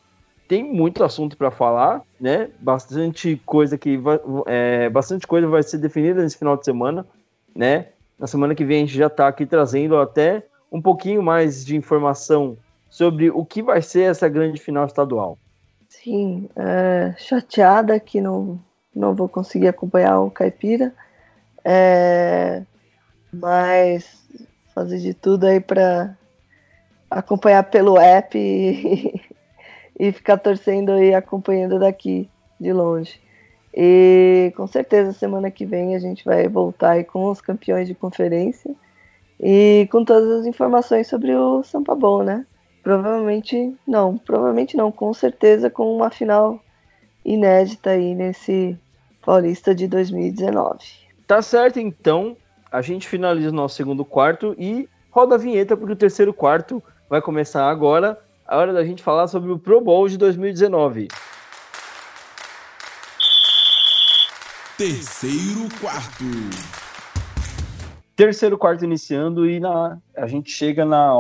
tem muito assunto para falar, né? Bastante coisa que vai, é, bastante coisa vai ser definida nesse final de semana, né? Na semana que vem a gente já está aqui trazendo até um pouquinho mais de informação sobre o que vai ser essa grande final estadual. Sim, é, chateada que não, não vou conseguir acompanhar o Caipira, é, mas fazer de tudo aí para acompanhar pelo app e, e ficar torcendo e acompanhando daqui de longe. E com certeza semana que vem a gente vai voltar aí com os campeões de conferência e com todas as informações sobre o Sampa Bowl, né? Provavelmente não, provavelmente não, com certeza com uma final inédita aí nesse Paulista de 2019. Tá certo, então. A gente finaliza o nosso segundo quarto e roda a vinheta porque o terceiro quarto vai começar agora. A hora da gente falar sobre o Pro Bowl de 2019. Terceiro quarto. Terceiro quarto iniciando e na, a gente chega na,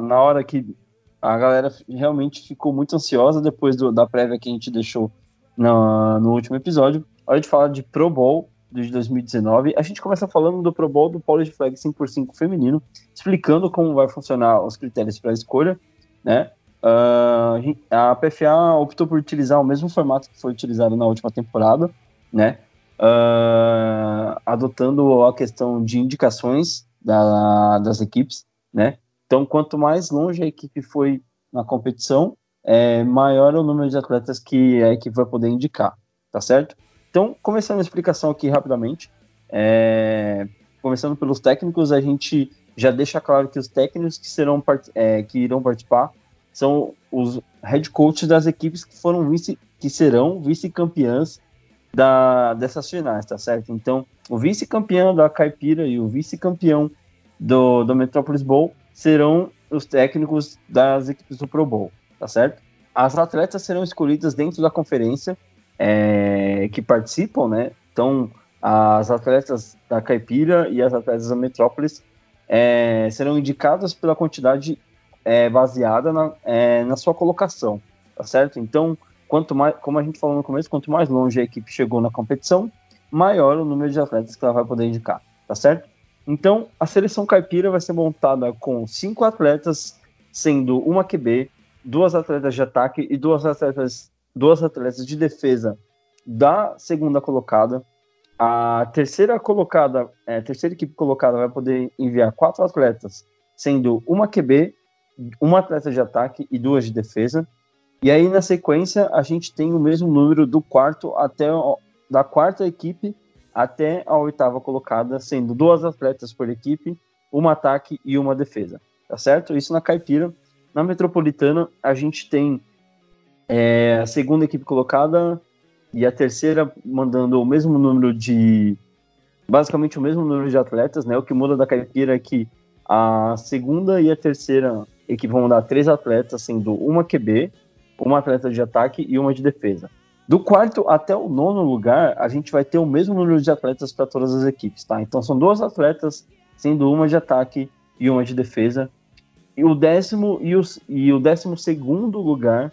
na hora que a galera realmente ficou muito ansiosa depois do, da prévia que a gente deixou no, no último episódio. Hora de falar de Pro Bowl de 2019. A gente começa falando do Pro Bowl do Polish Flag 5x5 feminino, explicando como vai funcionar os critérios para a escolha, né? Uh, a PFA optou por utilizar o mesmo formato que foi utilizado na última temporada, né? uh, adotando a questão de indicações da, das equipes, né? Então, quanto mais longe a equipe foi na competição, é, maior é o número de atletas que a equipe vai poder indicar, tá certo? Então, começando a explicação aqui rapidamente, É, começando pelos técnicos, a gente já deixa claro que os técnicos que, serão, é, que irão participar são os head coaches das equipes que foram vice, que serão vice-campeãs da, dessas finais, tá certo? Então, o vice-campeão da Caipira e o vice-campeão do, do Metropolis Bowl serão os técnicos das equipes do Pro Bowl, tá certo? As atletas serão escolhidas dentro da conferência é, que participam, né? Então, as atletas da Caipira e as atletas da Metrópolis é, serão indicadas pela quantidade é, baseada na, é, na sua colocação, tá certo? Então, quanto mais, como a gente falou no começo, quanto mais longe a equipe chegou na competição, maior o número de atletas que ela vai poder indicar, tá certo? Então, a seleção caipira vai ser montada com cinco atletas, sendo uma QB, duas atletas de ataque e duas atletas, duas atletas de defesa da segunda colocada. A terceira colocada, é, a terceira equipe colocada vai poder enviar quatro atletas, sendo uma QB, uma atleta de ataque e duas de defesa. E aí, na sequência, a gente tem o mesmo número do quarto até da quarta equipe até a oitava colocada, sendo duas atletas por equipe, um ataque e uma defesa. Tá certo? Isso na caipira. Na metropolitana, a gente tem é, a segunda equipe colocada e a terceira mandando o mesmo número de. Basicamente o mesmo número de atletas, né? O que muda da caipira é que a segunda e a terceira equipe vão mandar três atletas, sendo uma QB, uma atleta de ataque e uma de defesa. Do quarto até o nono lugar, a gente vai ter o mesmo número de atletas para todas as equipes, tá? Então são duas atletas, sendo uma de ataque e uma de defesa. E o décimo e, os, e o décimo segundo lugar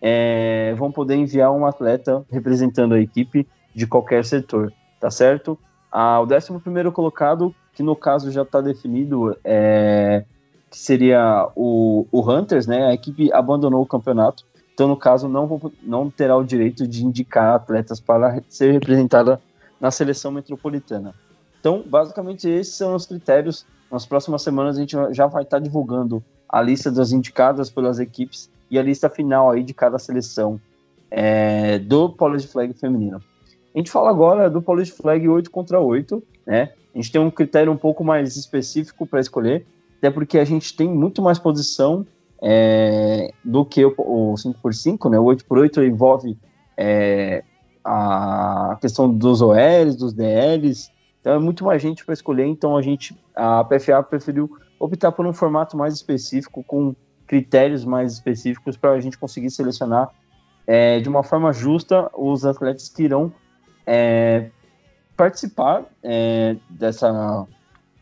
é, vão poder enviar um atleta representando a equipe de qualquer setor, tá certo? Ah, o décimo primeiro colocado, que no caso já está definido, é, que seria o, o Hunters, né? A equipe abandonou o campeonato então, no caso, não, não terá o direito de indicar atletas para ser representada na seleção metropolitana. Então, basicamente, esses são os critérios. Nas próximas semanas, a gente já vai estar divulgando a lista das indicadas pelas equipes e a lista final aí de cada seleção é, do Polish Flag feminino. A gente fala agora do Polish Flag 8 contra 8, né? A gente tem um critério um pouco mais específico para escolher, até porque a gente tem muito mais posição é, do que o, o 5x5, né? O 8x8 envolve é, a questão dos OLs, dos DLs, então é muito mais gente para escolher, então a gente, a PFA preferiu optar por um formato mais específico, com critérios mais específicos para a gente conseguir selecionar é, de uma forma justa os atletas que irão é, participar é, dessa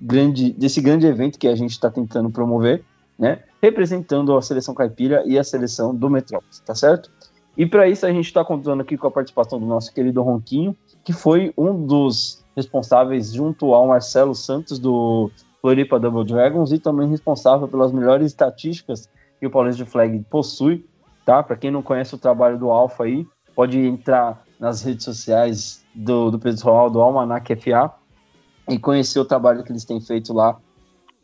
grande, desse grande evento que a gente está tentando promover né? Representando a seleção caipira e a seleção do Metrópolis, tá certo? E para isso a gente está contando aqui com a participação do nosso querido Ronquinho, que foi um dos responsáveis, junto ao Marcelo Santos do Floripa Double Dragons, e também responsável pelas melhores estatísticas que o Paulista de Flag possui, tá? Para quem não conhece o trabalho do Alfa aí, pode entrar nas redes sociais do, do pessoal do Almanac FA e conhecer o trabalho que eles têm feito lá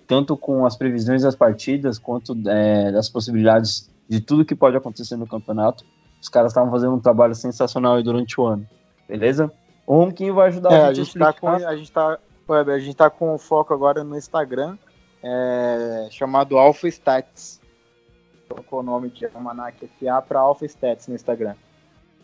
tanto com as previsões das partidas, quanto é, das possibilidades de tudo que pode acontecer no campeonato. Os caras estavam fazendo um trabalho sensacional durante o ano, beleza? O Ronquinho vai ajudar é, a gente. A gente, tá com, a, gente tá, a gente tá com foco agora no Instagram, é, chamado Alpha Stats. Colocou o nome de Almanac FA para Alpha Stats no Instagram.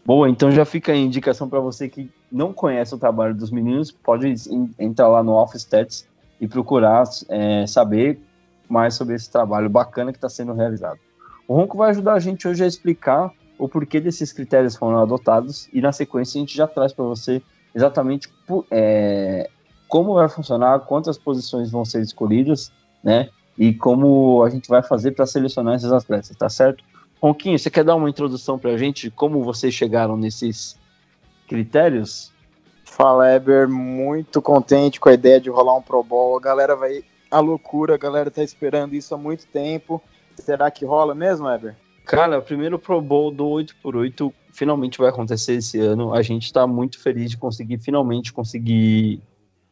Boa, então já fica a indicação para você que não conhece o trabalho dos meninos, pode entrar lá no Alpha Stats e procurar é, saber mais sobre esse trabalho bacana que está sendo realizado. O Ronco vai ajudar a gente hoje a explicar o porquê desses critérios foram adotados e na sequência a gente já traz para você exatamente é, como vai funcionar, quantas posições vão ser escolhidas, né? E como a gente vai fazer para selecionar esses atletas, tá certo? Ronquinho, você quer dar uma introdução para a gente de como vocês chegaram nesses critérios? Fala, Eber, muito contente com a ideia de rolar um Pro Bowl. A galera vai à loucura, a galera tá esperando isso há muito tempo. Será que rola mesmo, Eber? Cara, o primeiro Pro Bowl do 8x8 finalmente vai acontecer esse ano. A gente tá muito feliz de conseguir finalmente conseguir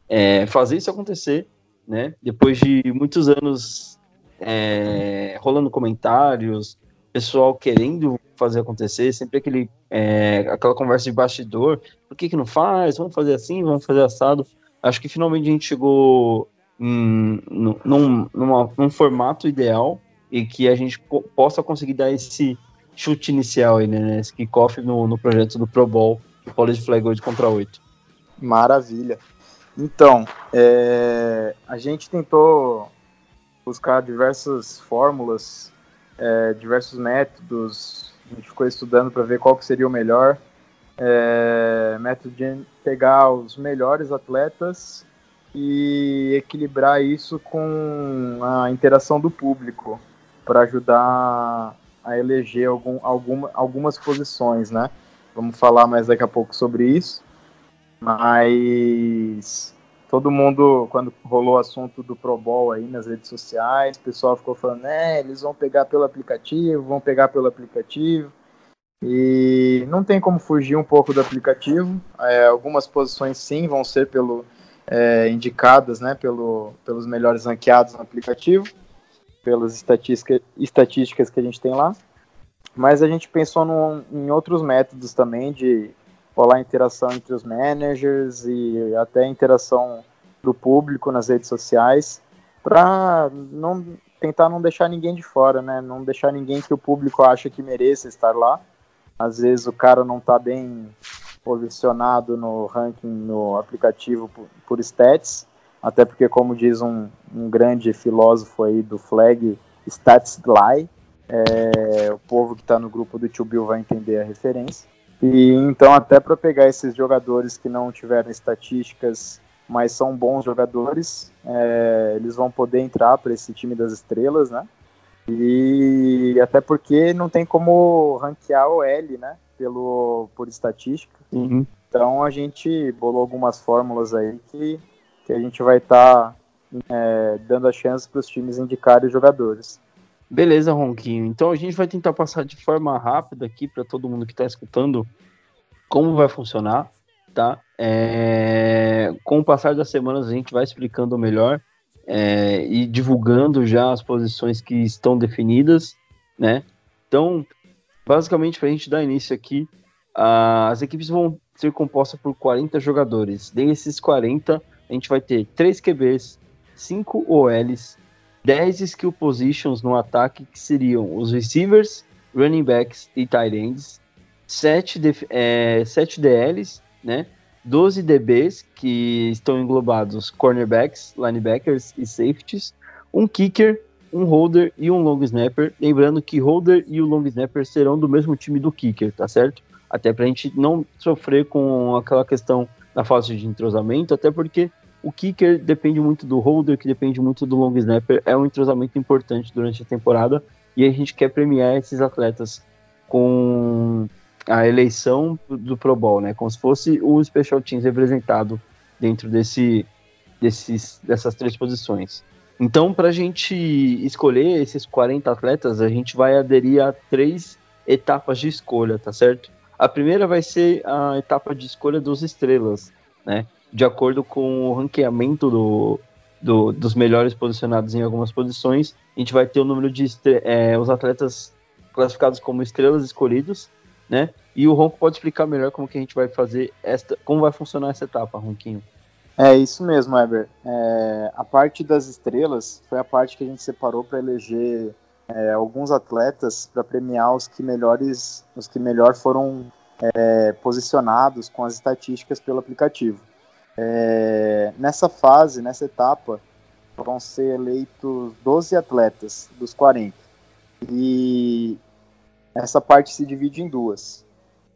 é, fazer isso acontecer, né? Depois de muitos anos é, rolando comentários, pessoal querendo fazer acontecer, sempre aquele, é, aquela conversa de bastidor, por que, que não faz? Vamos fazer assim, vamos fazer assado. Acho que finalmente a gente chegou em, num, numa, num formato ideal e que a gente possa conseguir dar esse chute inicial aí, né? Esse kickoff no, no projeto do Pro Bowl, College Flag 8 contra 8. Maravilha. Então, é, a gente tentou buscar diversas fórmulas, é, diversos métodos, a gente ficou estudando para ver qual que seria o melhor. É, método de pegar os melhores atletas e equilibrar isso com a interação do público para ajudar a eleger algum, alguma, algumas posições, né? Vamos falar mais daqui a pouco sobre isso. Mas todo mundo, quando rolou o assunto do Pro Bowl aí nas redes sociais, o pessoal ficou falando, né, eles vão pegar pelo aplicativo, vão pegar pelo aplicativo. E não tem como fugir um pouco do aplicativo. É, algumas posições sim vão ser pelo, é, indicadas né, pelo, pelos melhores ranqueados no aplicativo pelas estatística, estatísticas que a gente tem lá. Mas a gente pensou no, em outros métodos também de rolar interação entre os managers e até interação do público nas redes sociais para não tentar não deixar ninguém de fora, né? Não deixar ninguém que o público acha que mereça estar lá. Às vezes o cara não está bem posicionado no ranking no aplicativo por, por stats até porque, como diz um, um grande filósofo aí do flag, stats lie, é, o povo que está no grupo do Tio Bill vai entender a referência. E então, até para pegar esses jogadores que não tiveram estatísticas, mas são bons jogadores, é, eles vão poder entrar para esse time das estrelas, né? E até porque não tem como ranquear o L, né? Pelo, por estatística. Uhum. Então a gente bolou algumas fórmulas aí que que a gente vai estar tá, é, dando a chance para os times indicarem os jogadores. Beleza, Ronquinho. Então a gente vai tentar passar de forma rápida aqui para todo mundo que está escutando como vai funcionar, tá? É... Com o passar das semanas a gente vai explicando melhor é... e divulgando já as posições que estão definidas, né? Então, basicamente, para a gente dar início aqui, as equipes vão ser compostas por 40 jogadores. Desses 40, a gente vai ter 3 QBs, 5 OLs, 10 skill positions no ataque, que seriam os receivers, running backs e tight ends, 7, é, 7 DLs, né? 12 DBs, que estão englobados cornerbacks, linebackers e safeties, um kicker, um holder e um long snapper. Lembrando que holder e o long snapper serão do mesmo time do kicker, tá certo? Até para a gente não sofrer com aquela questão da fase de entrosamento, até porque o kicker depende muito do holder, que depende muito do long snapper, é um entrosamento importante durante a temporada e a gente quer premiar esses atletas com a eleição do Pro Bowl, né? Como se fosse o Special Teams representado dentro desse, desses, dessas três posições. Então, para a gente escolher esses 40 atletas, a gente vai aderir a três etapas de escolha, tá certo? A primeira vai ser a etapa de escolha dos estrelas, né? De acordo com o ranqueamento do, do, dos melhores posicionados em algumas posições, a gente vai ter o número de é, os atletas classificados como estrelas escolhidos, né? E o Ronco pode explicar melhor como que a gente vai fazer esta, como vai funcionar essa etapa, Ronquinho. É isso mesmo, Eber. É, a parte das estrelas foi a parte que a gente separou para eleger é, alguns atletas para premiar os que melhores, os que melhor foram é, posicionados com as estatísticas pelo aplicativo. É, nessa fase, nessa etapa, vão ser eleitos 12 atletas dos 40. E essa parte se divide em duas.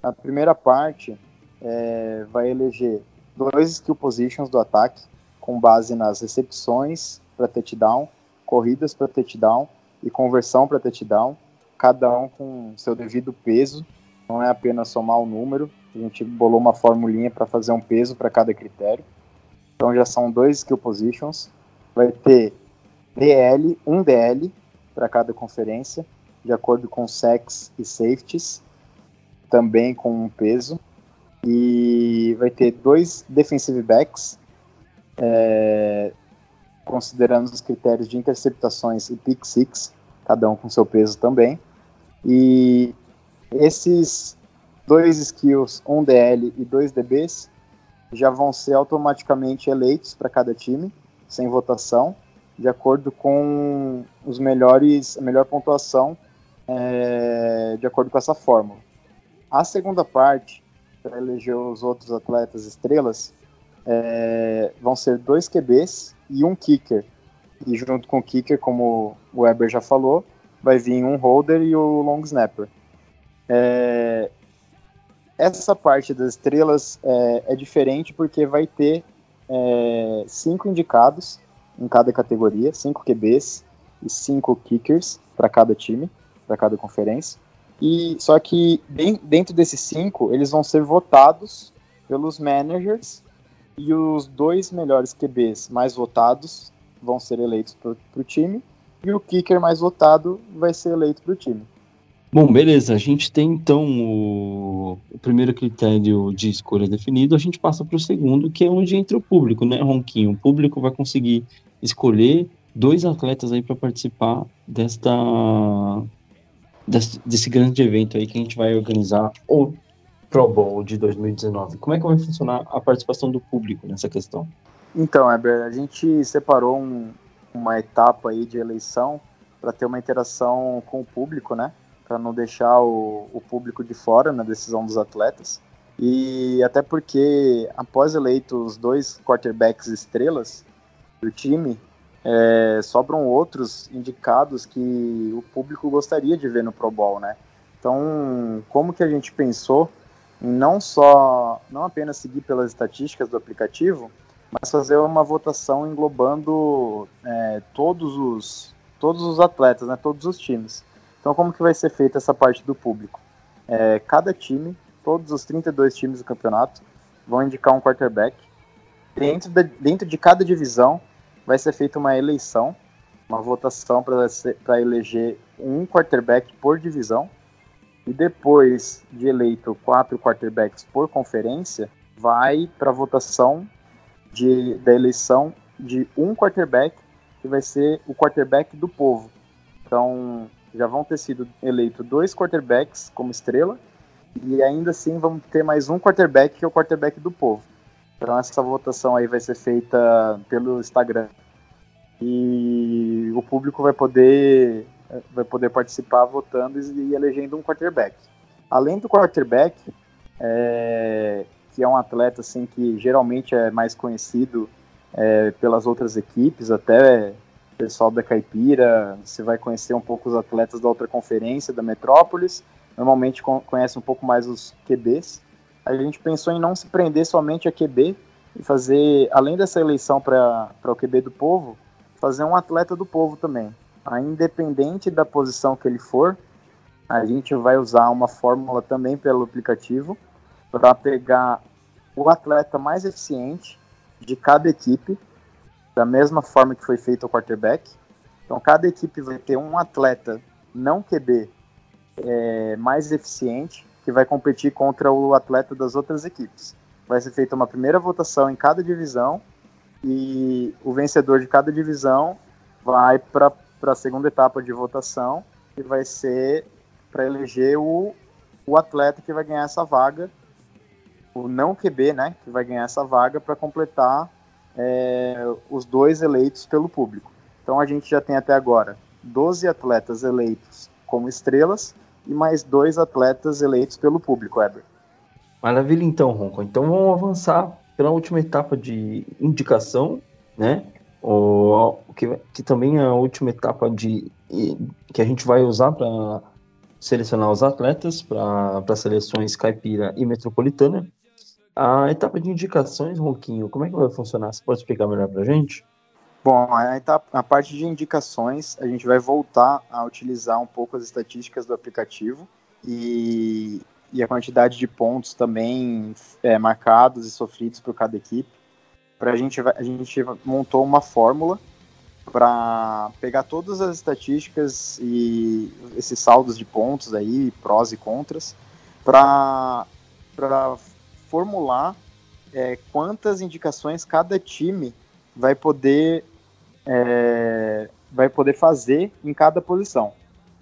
A primeira parte é, vai eleger dois skill positions do ataque, com base nas recepções para touchdown, corridas para touchdown e conversão para touchdown, cada um com seu devido peso, não é apenas somar o número, a gente bolou uma formulinha para fazer um peso para cada critério. Então já são dois skill positions. Vai ter DL, um DL para cada conferência, de acordo com sex e safeties, também com um peso. E vai ter dois defensive backs, é, considerando os critérios de interceptações e pick six, cada um com seu peso também. E esses dois skills, um DL e dois DBs, já vão ser automaticamente eleitos para cada time, sem votação, de acordo com os melhores, a melhor pontuação, é, de acordo com essa fórmula. A segunda parte, para eleger os outros atletas estrelas, é, vão ser dois QBs e um kicker. E junto com o kicker, como o Weber já falou, vai vir um holder e o long snapper. É, essa parte das estrelas é, é diferente porque vai ter é, cinco indicados em cada categoria, cinco QBs e cinco kickers para cada time, para cada conferência. E só que dentro desses cinco, eles vão ser votados pelos managers e os dois melhores QBs mais votados vão ser eleitos para o time e o kicker mais votado vai ser eleito para o time. Bom, beleza. A gente tem então o, o primeiro critério de escolha definido. A gente passa para o segundo, que é onde entra o público, né, Ronquinho? O público vai conseguir escolher dois atletas aí para participar desta desse, desse grande evento aí que a gente vai organizar o Pro Bowl de 2019. Como é que vai funcionar a participação do público nessa questão? Então, Eber, a gente separou um, uma etapa aí de eleição para ter uma interação com o público, né? Para não deixar o, o público de fora na decisão dos atletas. E até porque, após eleitos dois quarterbacks estrelas do time, é, sobram outros indicados que o público gostaria de ver no Pro Bowl, né? Então, como que a gente pensou em não só, não apenas seguir pelas estatísticas do aplicativo, mas fazer uma votação englobando é, todos os todos os atletas, né, todos os times. Então, como que vai ser feita essa parte do público? É, cada time, todos os 32 times do campeonato, vão indicar um quarterback. Dentro, de, dentro de cada divisão, vai ser feita uma eleição, uma votação para eleger um quarterback por divisão. E depois de eleito quatro quarterbacks por conferência, vai para votação de, da eleição de um quarterback que vai ser o quarterback do povo. Então, já vão ter sido eleitos dois quarterbacks como estrela e ainda assim vamos ter mais um quarterback que é o quarterback do povo. Então essa votação aí vai ser feita pelo Instagram e o público vai poder vai poder participar votando e elegendo um quarterback. Além do quarterback, é, que é um atleta assim que geralmente é mais conhecido é, pelas outras equipes, até pessoal da Caipira, você vai conhecer um pouco os atletas da outra conferência, da Metrópolis, normalmente conhece um pouco mais os QBs. A gente pensou em não se prender somente a QB e fazer, além dessa eleição para o QB do povo, fazer um atleta do povo também. A independente da posição que ele for, a gente vai usar uma fórmula também pelo aplicativo para pegar o atleta mais eficiente de cada equipe, da mesma forma que foi feito o quarterback. Então, cada equipe vai ter um atleta não QB é, mais eficiente que vai competir contra o atleta das outras equipes. Vai ser feita uma primeira votação em cada divisão e o vencedor de cada divisão vai para a segunda etapa de votação que vai ser para eleger o, o atleta que vai ganhar essa vaga o não QB, né, que vai ganhar essa vaga para completar é, os dois eleitos pelo público. Então a gente já tem até agora 12 atletas eleitos como estrelas e mais dois atletas eleitos pelo público, Eber. Maravilha então, Ronco. Então vamos avançar pela última etapa de indicação, né? O, que, que também é a última etapa de que a gente vai usar para selecionar os atletas para seleções caipira e metropolitana. A etapa de indicações, Ronquinho, como é que vai funcionar? Você pode explicar melhor para a gente? Bom, a, etapa, a parte de indicações, a gente vai voltar a utilizar um pouco as estatísticas do aplicativo e, e a quantidade de pontos também é, marcados e sofridos por cada equipe. Pra gente, a gente montou uma fórmula para pegar todas as estatísticas e esses saldos de pontos aí, prós e contras, para formular é, quantas indicações cada time vai poder é, vai poder fazer em cada posição.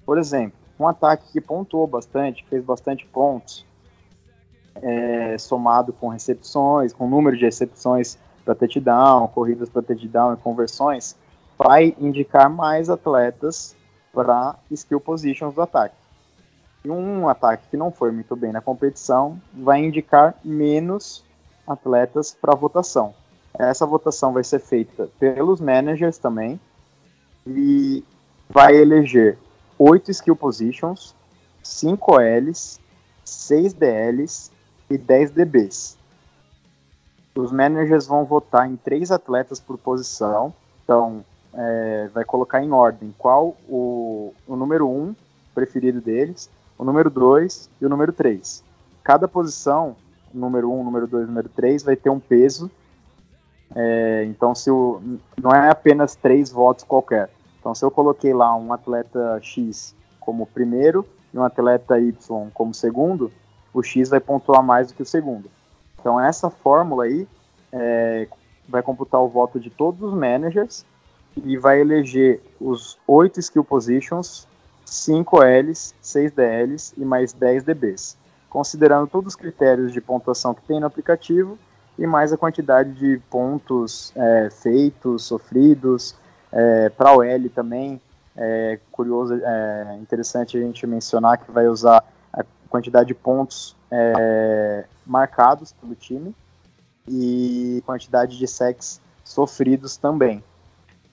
Por exemplo, um ataque que pontuou bastante, fez bastante pontos, é, somado com recepções, com número de recepções para touchdown, corridas para touchdown e conversões, vai indicar mais atletas para skill positions do ataque. Um ataque que não foi muito bem na competição vai indicar menos atletas para votação. Essa votação vai ser feita pelos managers também e vai eleger oito skill positions, 5 OLs, 6 DLs e 10 DBs. Os managers vão votar em três atletas por posição, então é, vai colocar em ordem qual o, o número 1 um preferido deles, o número 2 e o número 3. Cada posição, número 1, um, número 2 número 3, vai ter um peso. É, então, se o, não é apenas três votos qualquer. Então, se eu coloquei lá um atleta X como primeiro e um atleta Y como segundo, o X vai pontuar mais do que o segundo. Então, essa fórmula aí é, vai computar o voto de todos os managers e vai eleger os oito skill positions, 5 Ls, 6 DLs e mais 10 DBs, considerando todos os critérios de pontuação que tem no aplicativo e mais a quantidade de pontos é, feitos, sofridos, é, para o L também. É curioso, é interessante a gente mencionar que vai usar a quantidade de pontos é, marcados pelo time e quantidade de sacks sofridos também.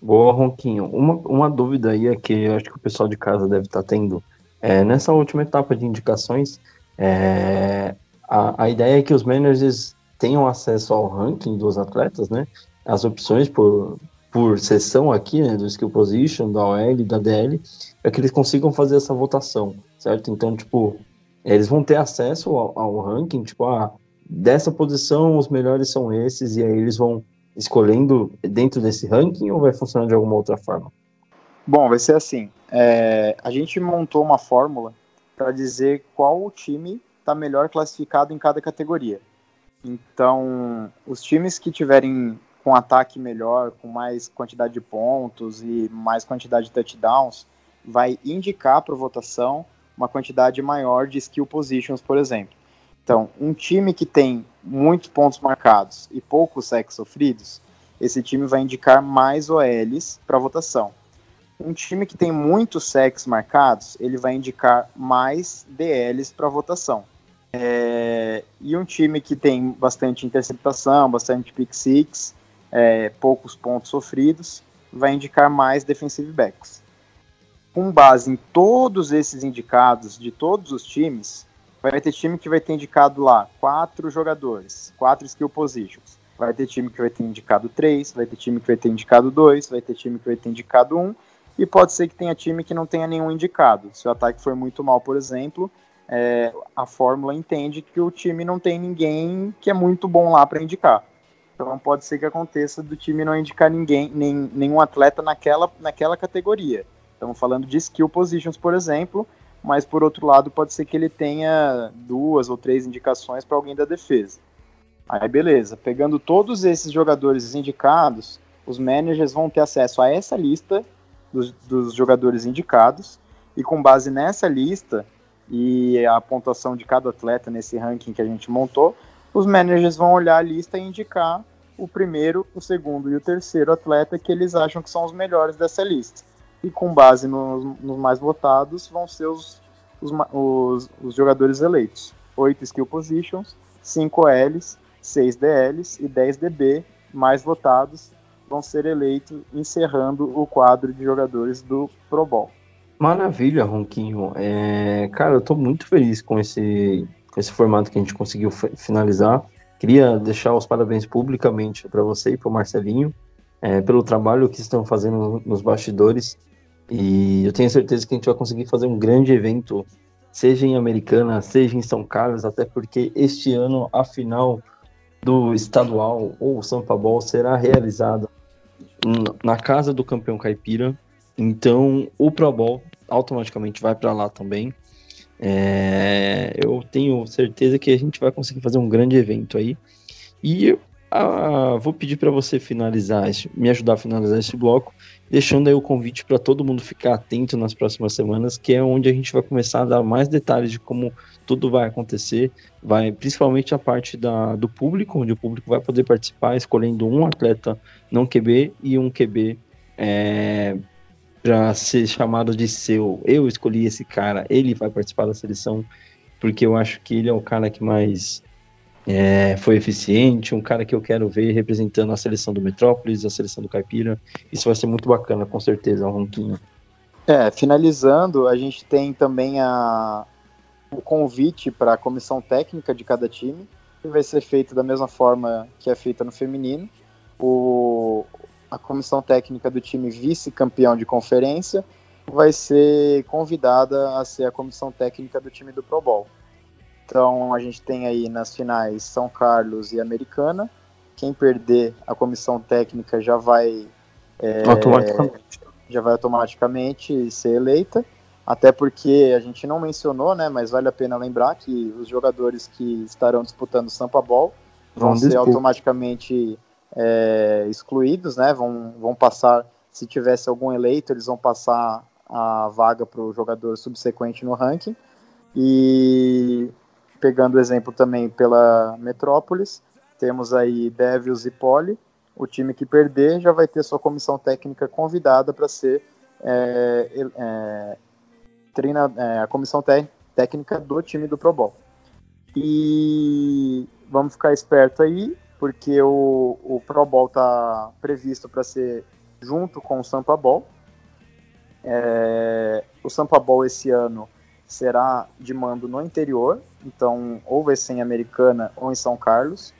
Boa, Ronquinho. Uma, uma dúvida aí é que eu acho que o pessoal de casa deve estar tá tendo. É, nessa última etapa de indicações, é, a, a ideia é que os managers tenham acesso ao ranking dos atletas, né? As opções por, por sessão aqui, né? Do skill position, da OL, da DL, é que eles consigam fazer essa votação, certo? Então, tipo, eles vão ter acesso ao, ao ranking, tipo, ah, dessa posição os melhores são esses, e aí eles vão escolhendo dentro desse ranking ou vai funcionar de alguma outra forma? Bom, vai ser assim. É, a gente montou uma fórmula para dizer qual time está melhor classificado em cada categoria. Então, os times que tiverem com ataque melhor, com mais quantidade de pontos e mais quantidade de touchdowns, vai indicar para votação uma quantidade maior de skill positions, por exemplo. Então, um time que tem muitos pontos marcados e poucos sacks sofridos, esse time vai indicar mais OLs para votação. Um time que tem muitos sacks marcados, ele vai indicar mais DLs para votação. É, e um time que tem bastante interceptação, bastante pick six, é, poucos pontos sofridos, vai indicar mais defensive backs. Com base em todos esses indicados de todos os times, Vai ter time que vai ter indicado lá quatro jogadores, quatro skill positions. Vai ter time que vai ter indicado três, vai ter time que vai ter indicado dois, vai ter time que vai ter indicado um, e pode ser que tenha time que não tenha nenhum indicado. Se o ataque for muito mal, por exemplo, é, a fórmula entende que o time não tem ninguém que é muito bom lá para indicar. Então pode ser que aconteça do time não indicar ninguém, nem, nenhum atleta naquela, naquela categoria. Estamos falando de skill positions, por exemplo, mas por outro lado pode ser que ele tenha duas ou três indicações para alguém da defesa. Aí beleza, pegando todos esses jogadores indicados, os managers vão ter acesso a essa lista dos, dos jogadores indicados. E com base nessa lista e a pontuação de cada atleta nesse ranking que a gente montou, os managers vão olhar a lista e indicar o primeiro, o segundo e o terceiro atleta que eles acham que são os melhores dessa lista e com base nos, nos mais votados vão ser os, os, os, os, jogadores eleitos. 8 skill positions, 5 Ls, 6 DLs e 10 DB mais votados vão ser eleitos, encerrando o quadro de jogadores do Pro Bowl. Maravilha, Ronquinho. É, cara, eu tô muito feliz com esse, com esse formato que a gente conseguiu finalizar. Queria deixar os parabéns publicamente para você e para o Marcelinho é, pelo trabalho que estão fazendo nos bastidores. E eu tenho certeza que a gente vai conseguir fazer um grande evento, seja em Americana, seja em São Carlos, até porque este ano a final do estadual ou Sampa Ball será realizada na casa do campeão caipira. Então o Pro Bowl automaticamente vai para lá também. É, eu tenho certeza que a gente vai conseguir fazer um grande evento aí. E ah, vou pedir para você finalizar, me ajudar a finalizar esse bloco, deixando aí o convite para todo mundo ficar atento nas próximas semanas, que é onde a gente vai começar a dar mais detalhes de como tudo vai acontecer, vai principalmente a parte da, do público, onde o público vai poder participar, escolhendo um atleta não QB e um QB é, para ser chamado de seu. Eu escolhi esse cara, ele vai participar da seleção, porque eu acho que ele é o cara que mais é, foi eficiente, um cara que eu quero ver representando a seleção do Metrópolis, a seleção do Caipira. Isso vai ser muito bacana, com certeza, Ronquinho. É, finalizando, a gente tem também a, o convite para a comissão técnica de cada time, que vai ser feito da mesma forma que é feita no feminino. O, a comissão técnica do time vice-campeão de conferência vai ser convidada a ser a comissão técnica do time do Pro Bowl. Então a gente tem aí nas finais São Carlos e Americana. Quem perder a comissão técnica já vai é, automaticamente. já vai automaticamente ser eleita. Até porque a gente não mencionou, né? Mas vale a pena lembrar que os jogadores que estarão disputando o Sampa Ball vão, vão ser automaticamente é, excluídos, né? Vão, vão passar, se tivesse algum eleito, eles vão passar a vaga para o jogador subsequente no ranking. E pegando o exemplo também pela Metrópolis, temos aí Devils e Poli. O time que perder já vai ter sua comissão técnica convidada para ser é, é, treina, é, a comissão técnica do time do Pro Bowl. E vamos ficar esperto aí, porque o, o Pro Bowl está previsto para ser junto com o Sampa Bowl. É, o Sampa Bowl esse ano será de mando no interior, então ou vai ser em Americana ou em São Carlos.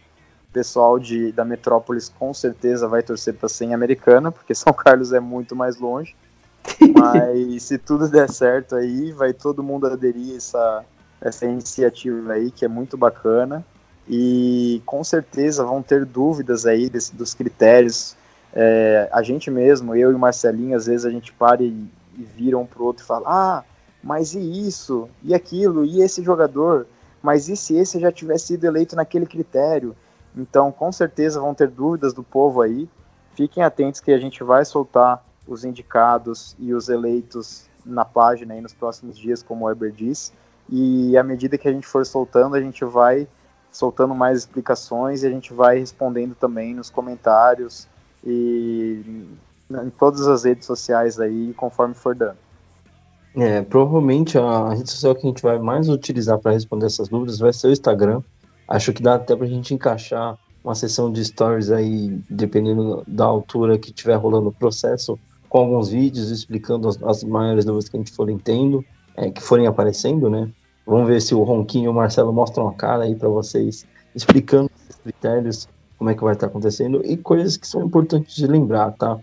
O pessoal de, da Metrópolis com certeza vai torcer para ser em Americana, porque São Carlos é muito mais longe. Mas se tudo der certo aí, vai todo mundo aderir essa, essa iniciativa aí, que é muito bacana e com certeza vão ter dúvidas aí desse, dos critérios. É, a gente mesmo, eu e o Marcelinho, às vezes a gente para e, e vira um pro outro e fala: Ah, mas e isso? E aquilo? E esse jogador? Mas e se esse já tivesse sido eleito naquele critério? Então, com certeza vão ter dúvidas do povo aí. Fiquem atentos que a gente vai soltar os indicados e os eleitos na página aí nos próximos dias, como o Weber disse. E à medida que a gente for soltando, a gente vai soltando mais explicações e a gente vai respondendo também nos comentários e em todas as redes sociais aí, conforme for dando. É, provavelmente a rede social que a gente vai mais utilizar para responder essas dúvidas vai ser o Instagram. Acho que dá até para a gente encaixar uma sessão de stories aí, dependendo da altura que tiver rolando o processo, com alguns vídeos explicando as, as maiores dúvidas que a gente for tendo, é, que forem aparecendo, né? Vamos ver se o Ronquinho e o Marcelo mostram a cara aí para vocês, explicando os critérios, como é que vai estar acontecendo e coisas que são importantes de lembrar, tá?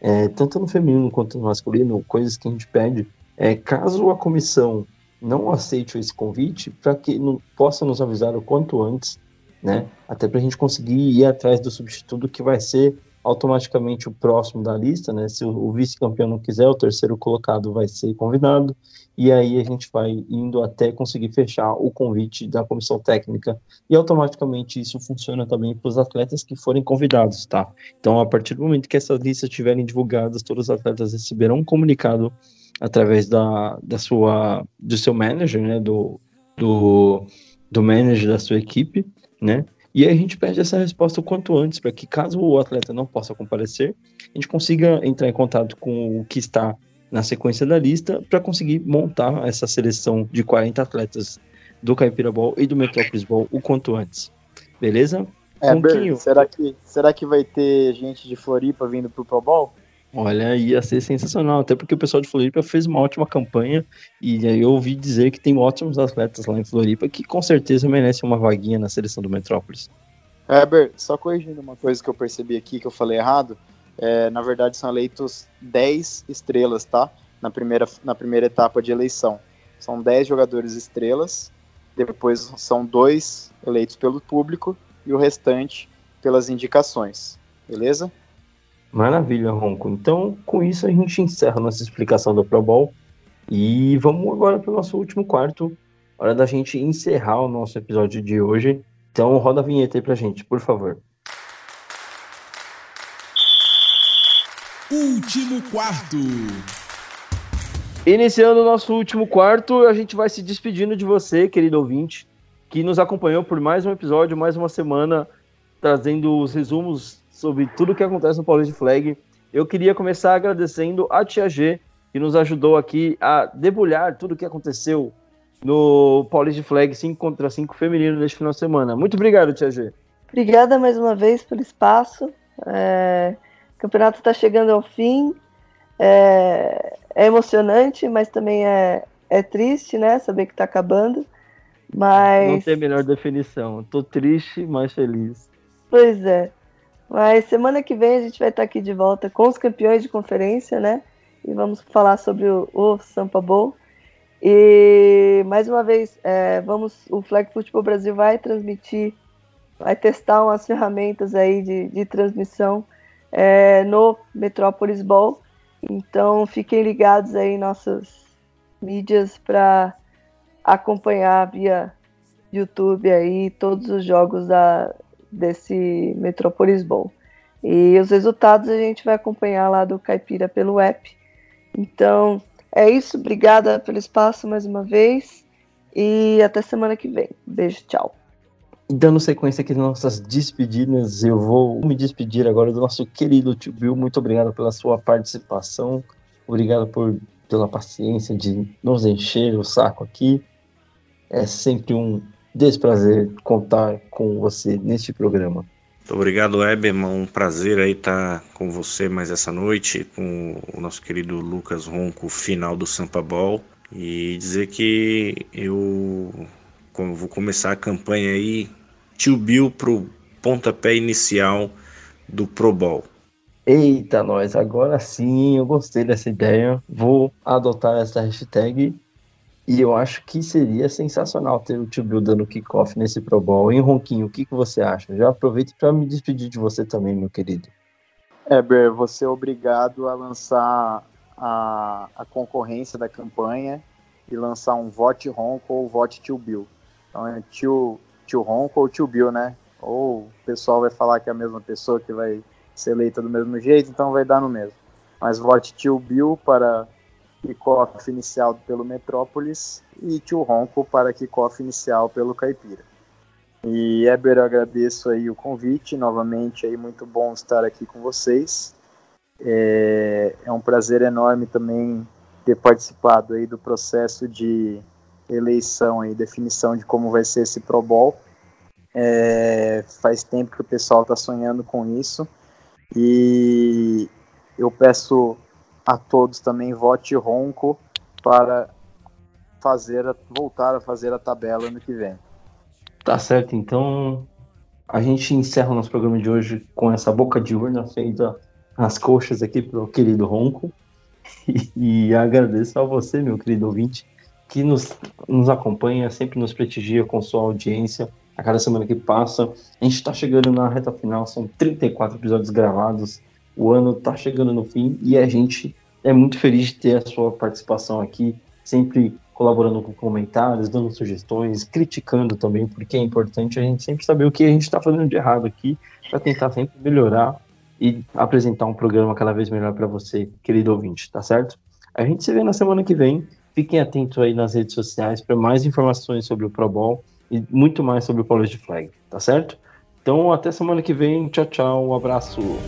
É, tanto no feminino quanto no masculino, coisas que a gente pede. É, caso a comissão não aceite esse convite, para que possa nos avisar o quanto antes, né? Até para a gente conseguir ir atrás do substituto que vai ser automaticamente o próximo da lista, né? Se o, o vice-campeão não quiser, o terceiro colocado vai ser convidado e aí a gente vai indo até conseguir fechar o convite da comissão técnica e automaticamente isso funciona também para os atletas que forem convidados, tá? Então, a partir do momento que essas listas estiverem divulgadas, todos os atletas receberão um comunicado através da, da sua do seu manager, né, do, do, do manager da sua equipe, né? E aí a gente pede essa resposta o quanto antes, para que caso o atleta não possa comparecer, a gente consiga entrar em contato com o que está na sequência da lista para conseguir montar essa seleção de 40 atletas do Caipira Ball e do Metrópolis Ball o quanto antes. Beleza? É, Ber, será que, será que vai ter gente de Floripa vindo pro Pro Bowl? Olha, ia ser sensacional, até porque o pessoal de Floripa fez uma ótima campanha e aí eu ouvi dizer que tem ótimos atletas lá em Floripa que com certeza merecem uma vaguinha na seleção do Metrópolis. Heber, só corrigindo uma coisa que eu percebi aqui que eu falei errado, é, na verdade são eleitos 10 estrelas, tá? Na primeira, na primeira etapa de eleição. São 10 jogadores estrelas, depois são dois eleitos pelo público e o restante pelas indicações. Beleza? Maravilha, Ronco. Então, com isso, a gente encerra nossa explicação do Pro Bowl. E vamos agora para o nosso último quarto. Hora da gente encerrar o nosso episódio de hoje. Então, roda a vinheta aí pra gente, por favor. Último quarto. Iniciando o nosso último quarto, a gente vai se despedindo de você, querido ouvinte, que nos acompanhou por mais um episódio, mais uma semana, trazendo os resumos sobre tudo o que acontece no Paulista Flag. Eu queria começar agradecendo a Tia G, que nos ajudou aqui a debulhar tudo o que aconteceu no Paulista Flag 5 contra 5 feminino neste final de semana. Muito obrigado, Tia G. Obrigada mais uma vez pelo espaço. É... O campeonato está chegando ao fim. É... é, emocionante, mas também é, é triste, né? Saber que está acabando. Mas... Não tem a melhor definição. Estou triste, mas feliz. Pois é. Mas semana que vem a gente vai estar aqui de volta com os campeões de conferência, né? E vamos falar sobre o, o Sampa Bowl. E mais uma vez, é, vamos, o Flag Football Brasil vai transmitir, vai testar umas ferramentas aí de, de transmissão é, no Metrópolis Ball. Então fiquem ligados aí em nossas mídias para acompanhar via YouTube aí todos os jogos da, desse Metrópolis Bowl. E os resultados a gente vai acompanhar lá do Caipira pelo app. Então, é isso. Obrigada pelo espaço mais uma vez. E até semana que vem. Beijo, tchau. Dando sequência aqui nas nossas despedidas, eu vou me despedir agora do nosso querido tio Bill. Muito obrigado pela sua participação. Obrigado por, pela paciência de nos encher o saco aqui. É sempre um desprazer contar com você neste programa. Muito obrigado, Eberman. Um prazer aí estar com você mais essa noite, com o nosso querido Lucas Ronco, final do Sampa Ball. E dizer que eu vou começar a campanha aí, tio Bill pro pontapé inicial do Pro Bowl. Eita, nós, agora sim, eu gostei dessa ideia. Vou adotar essa hashtag e eu acho que seria sensacional ter o Tio Bill dando kickoff nesse Pro Bowl. Em Ronquinho, o que, que você acha? Já aproveito para me despedir de você também, meu querido. Eber, você é obrigado a lançar a, a concorrência da campanha e lançar um vote Ronco ou vote Tio Bill. Então é tio, tio Ronco ou Tio Bill, né? Ou o pessoal vai falar que é a mesma pessoa que vai ser eleita do mesmo jeito, então vai dar no mesmo. Mas vote Tio Bill para kickoff inicial pelo Metrópolis e Tio Ronco para kickoff inicial pelo Caipira. E Eber, eu agradeço aí o convite novamente, aí muito bom estar aqui com vocês. É, é um prazer enorme também ter participado aí do processo de eleição e definição de como vai ser esse Pro Bowl. É, faz tempo que o pessoal está sonhando com isso e eu peço a todos também vote ronco para fazer a, voltar a fazer a tabela ano que vem. Tá certo, então a gente encerra o nosso programa de hoje com essa boca de urna feita nas coxas aqui pro querido Ronco. E, e agradeço a você, meu querido ouvinte, que nos, nos acompanha, sempre nos prestigia com sua audiência a cada semana que passa. A gente está chegando na reta final, são 34 episódios gravados o ano está chegando no fim e a gente é muito feliz de ter a sua participação aqui, sempre colaborando com comentários, dando sugestões, criticando também, porque é importante a gente sempre saber o que a gente está fazendo de errado aqui, para tentar sempre melhorar e apresentar um programa cada vez melhor para você, querido ouvinte, tá certo? A gente se vê na semana que vem. Fiquem atentos aí nas redes sociais para mais informações sobre o Pro Bowl e muito mais sobre o College Flag, tá certo? Então, até semana que vem. Tchau, tchau. Um abraço.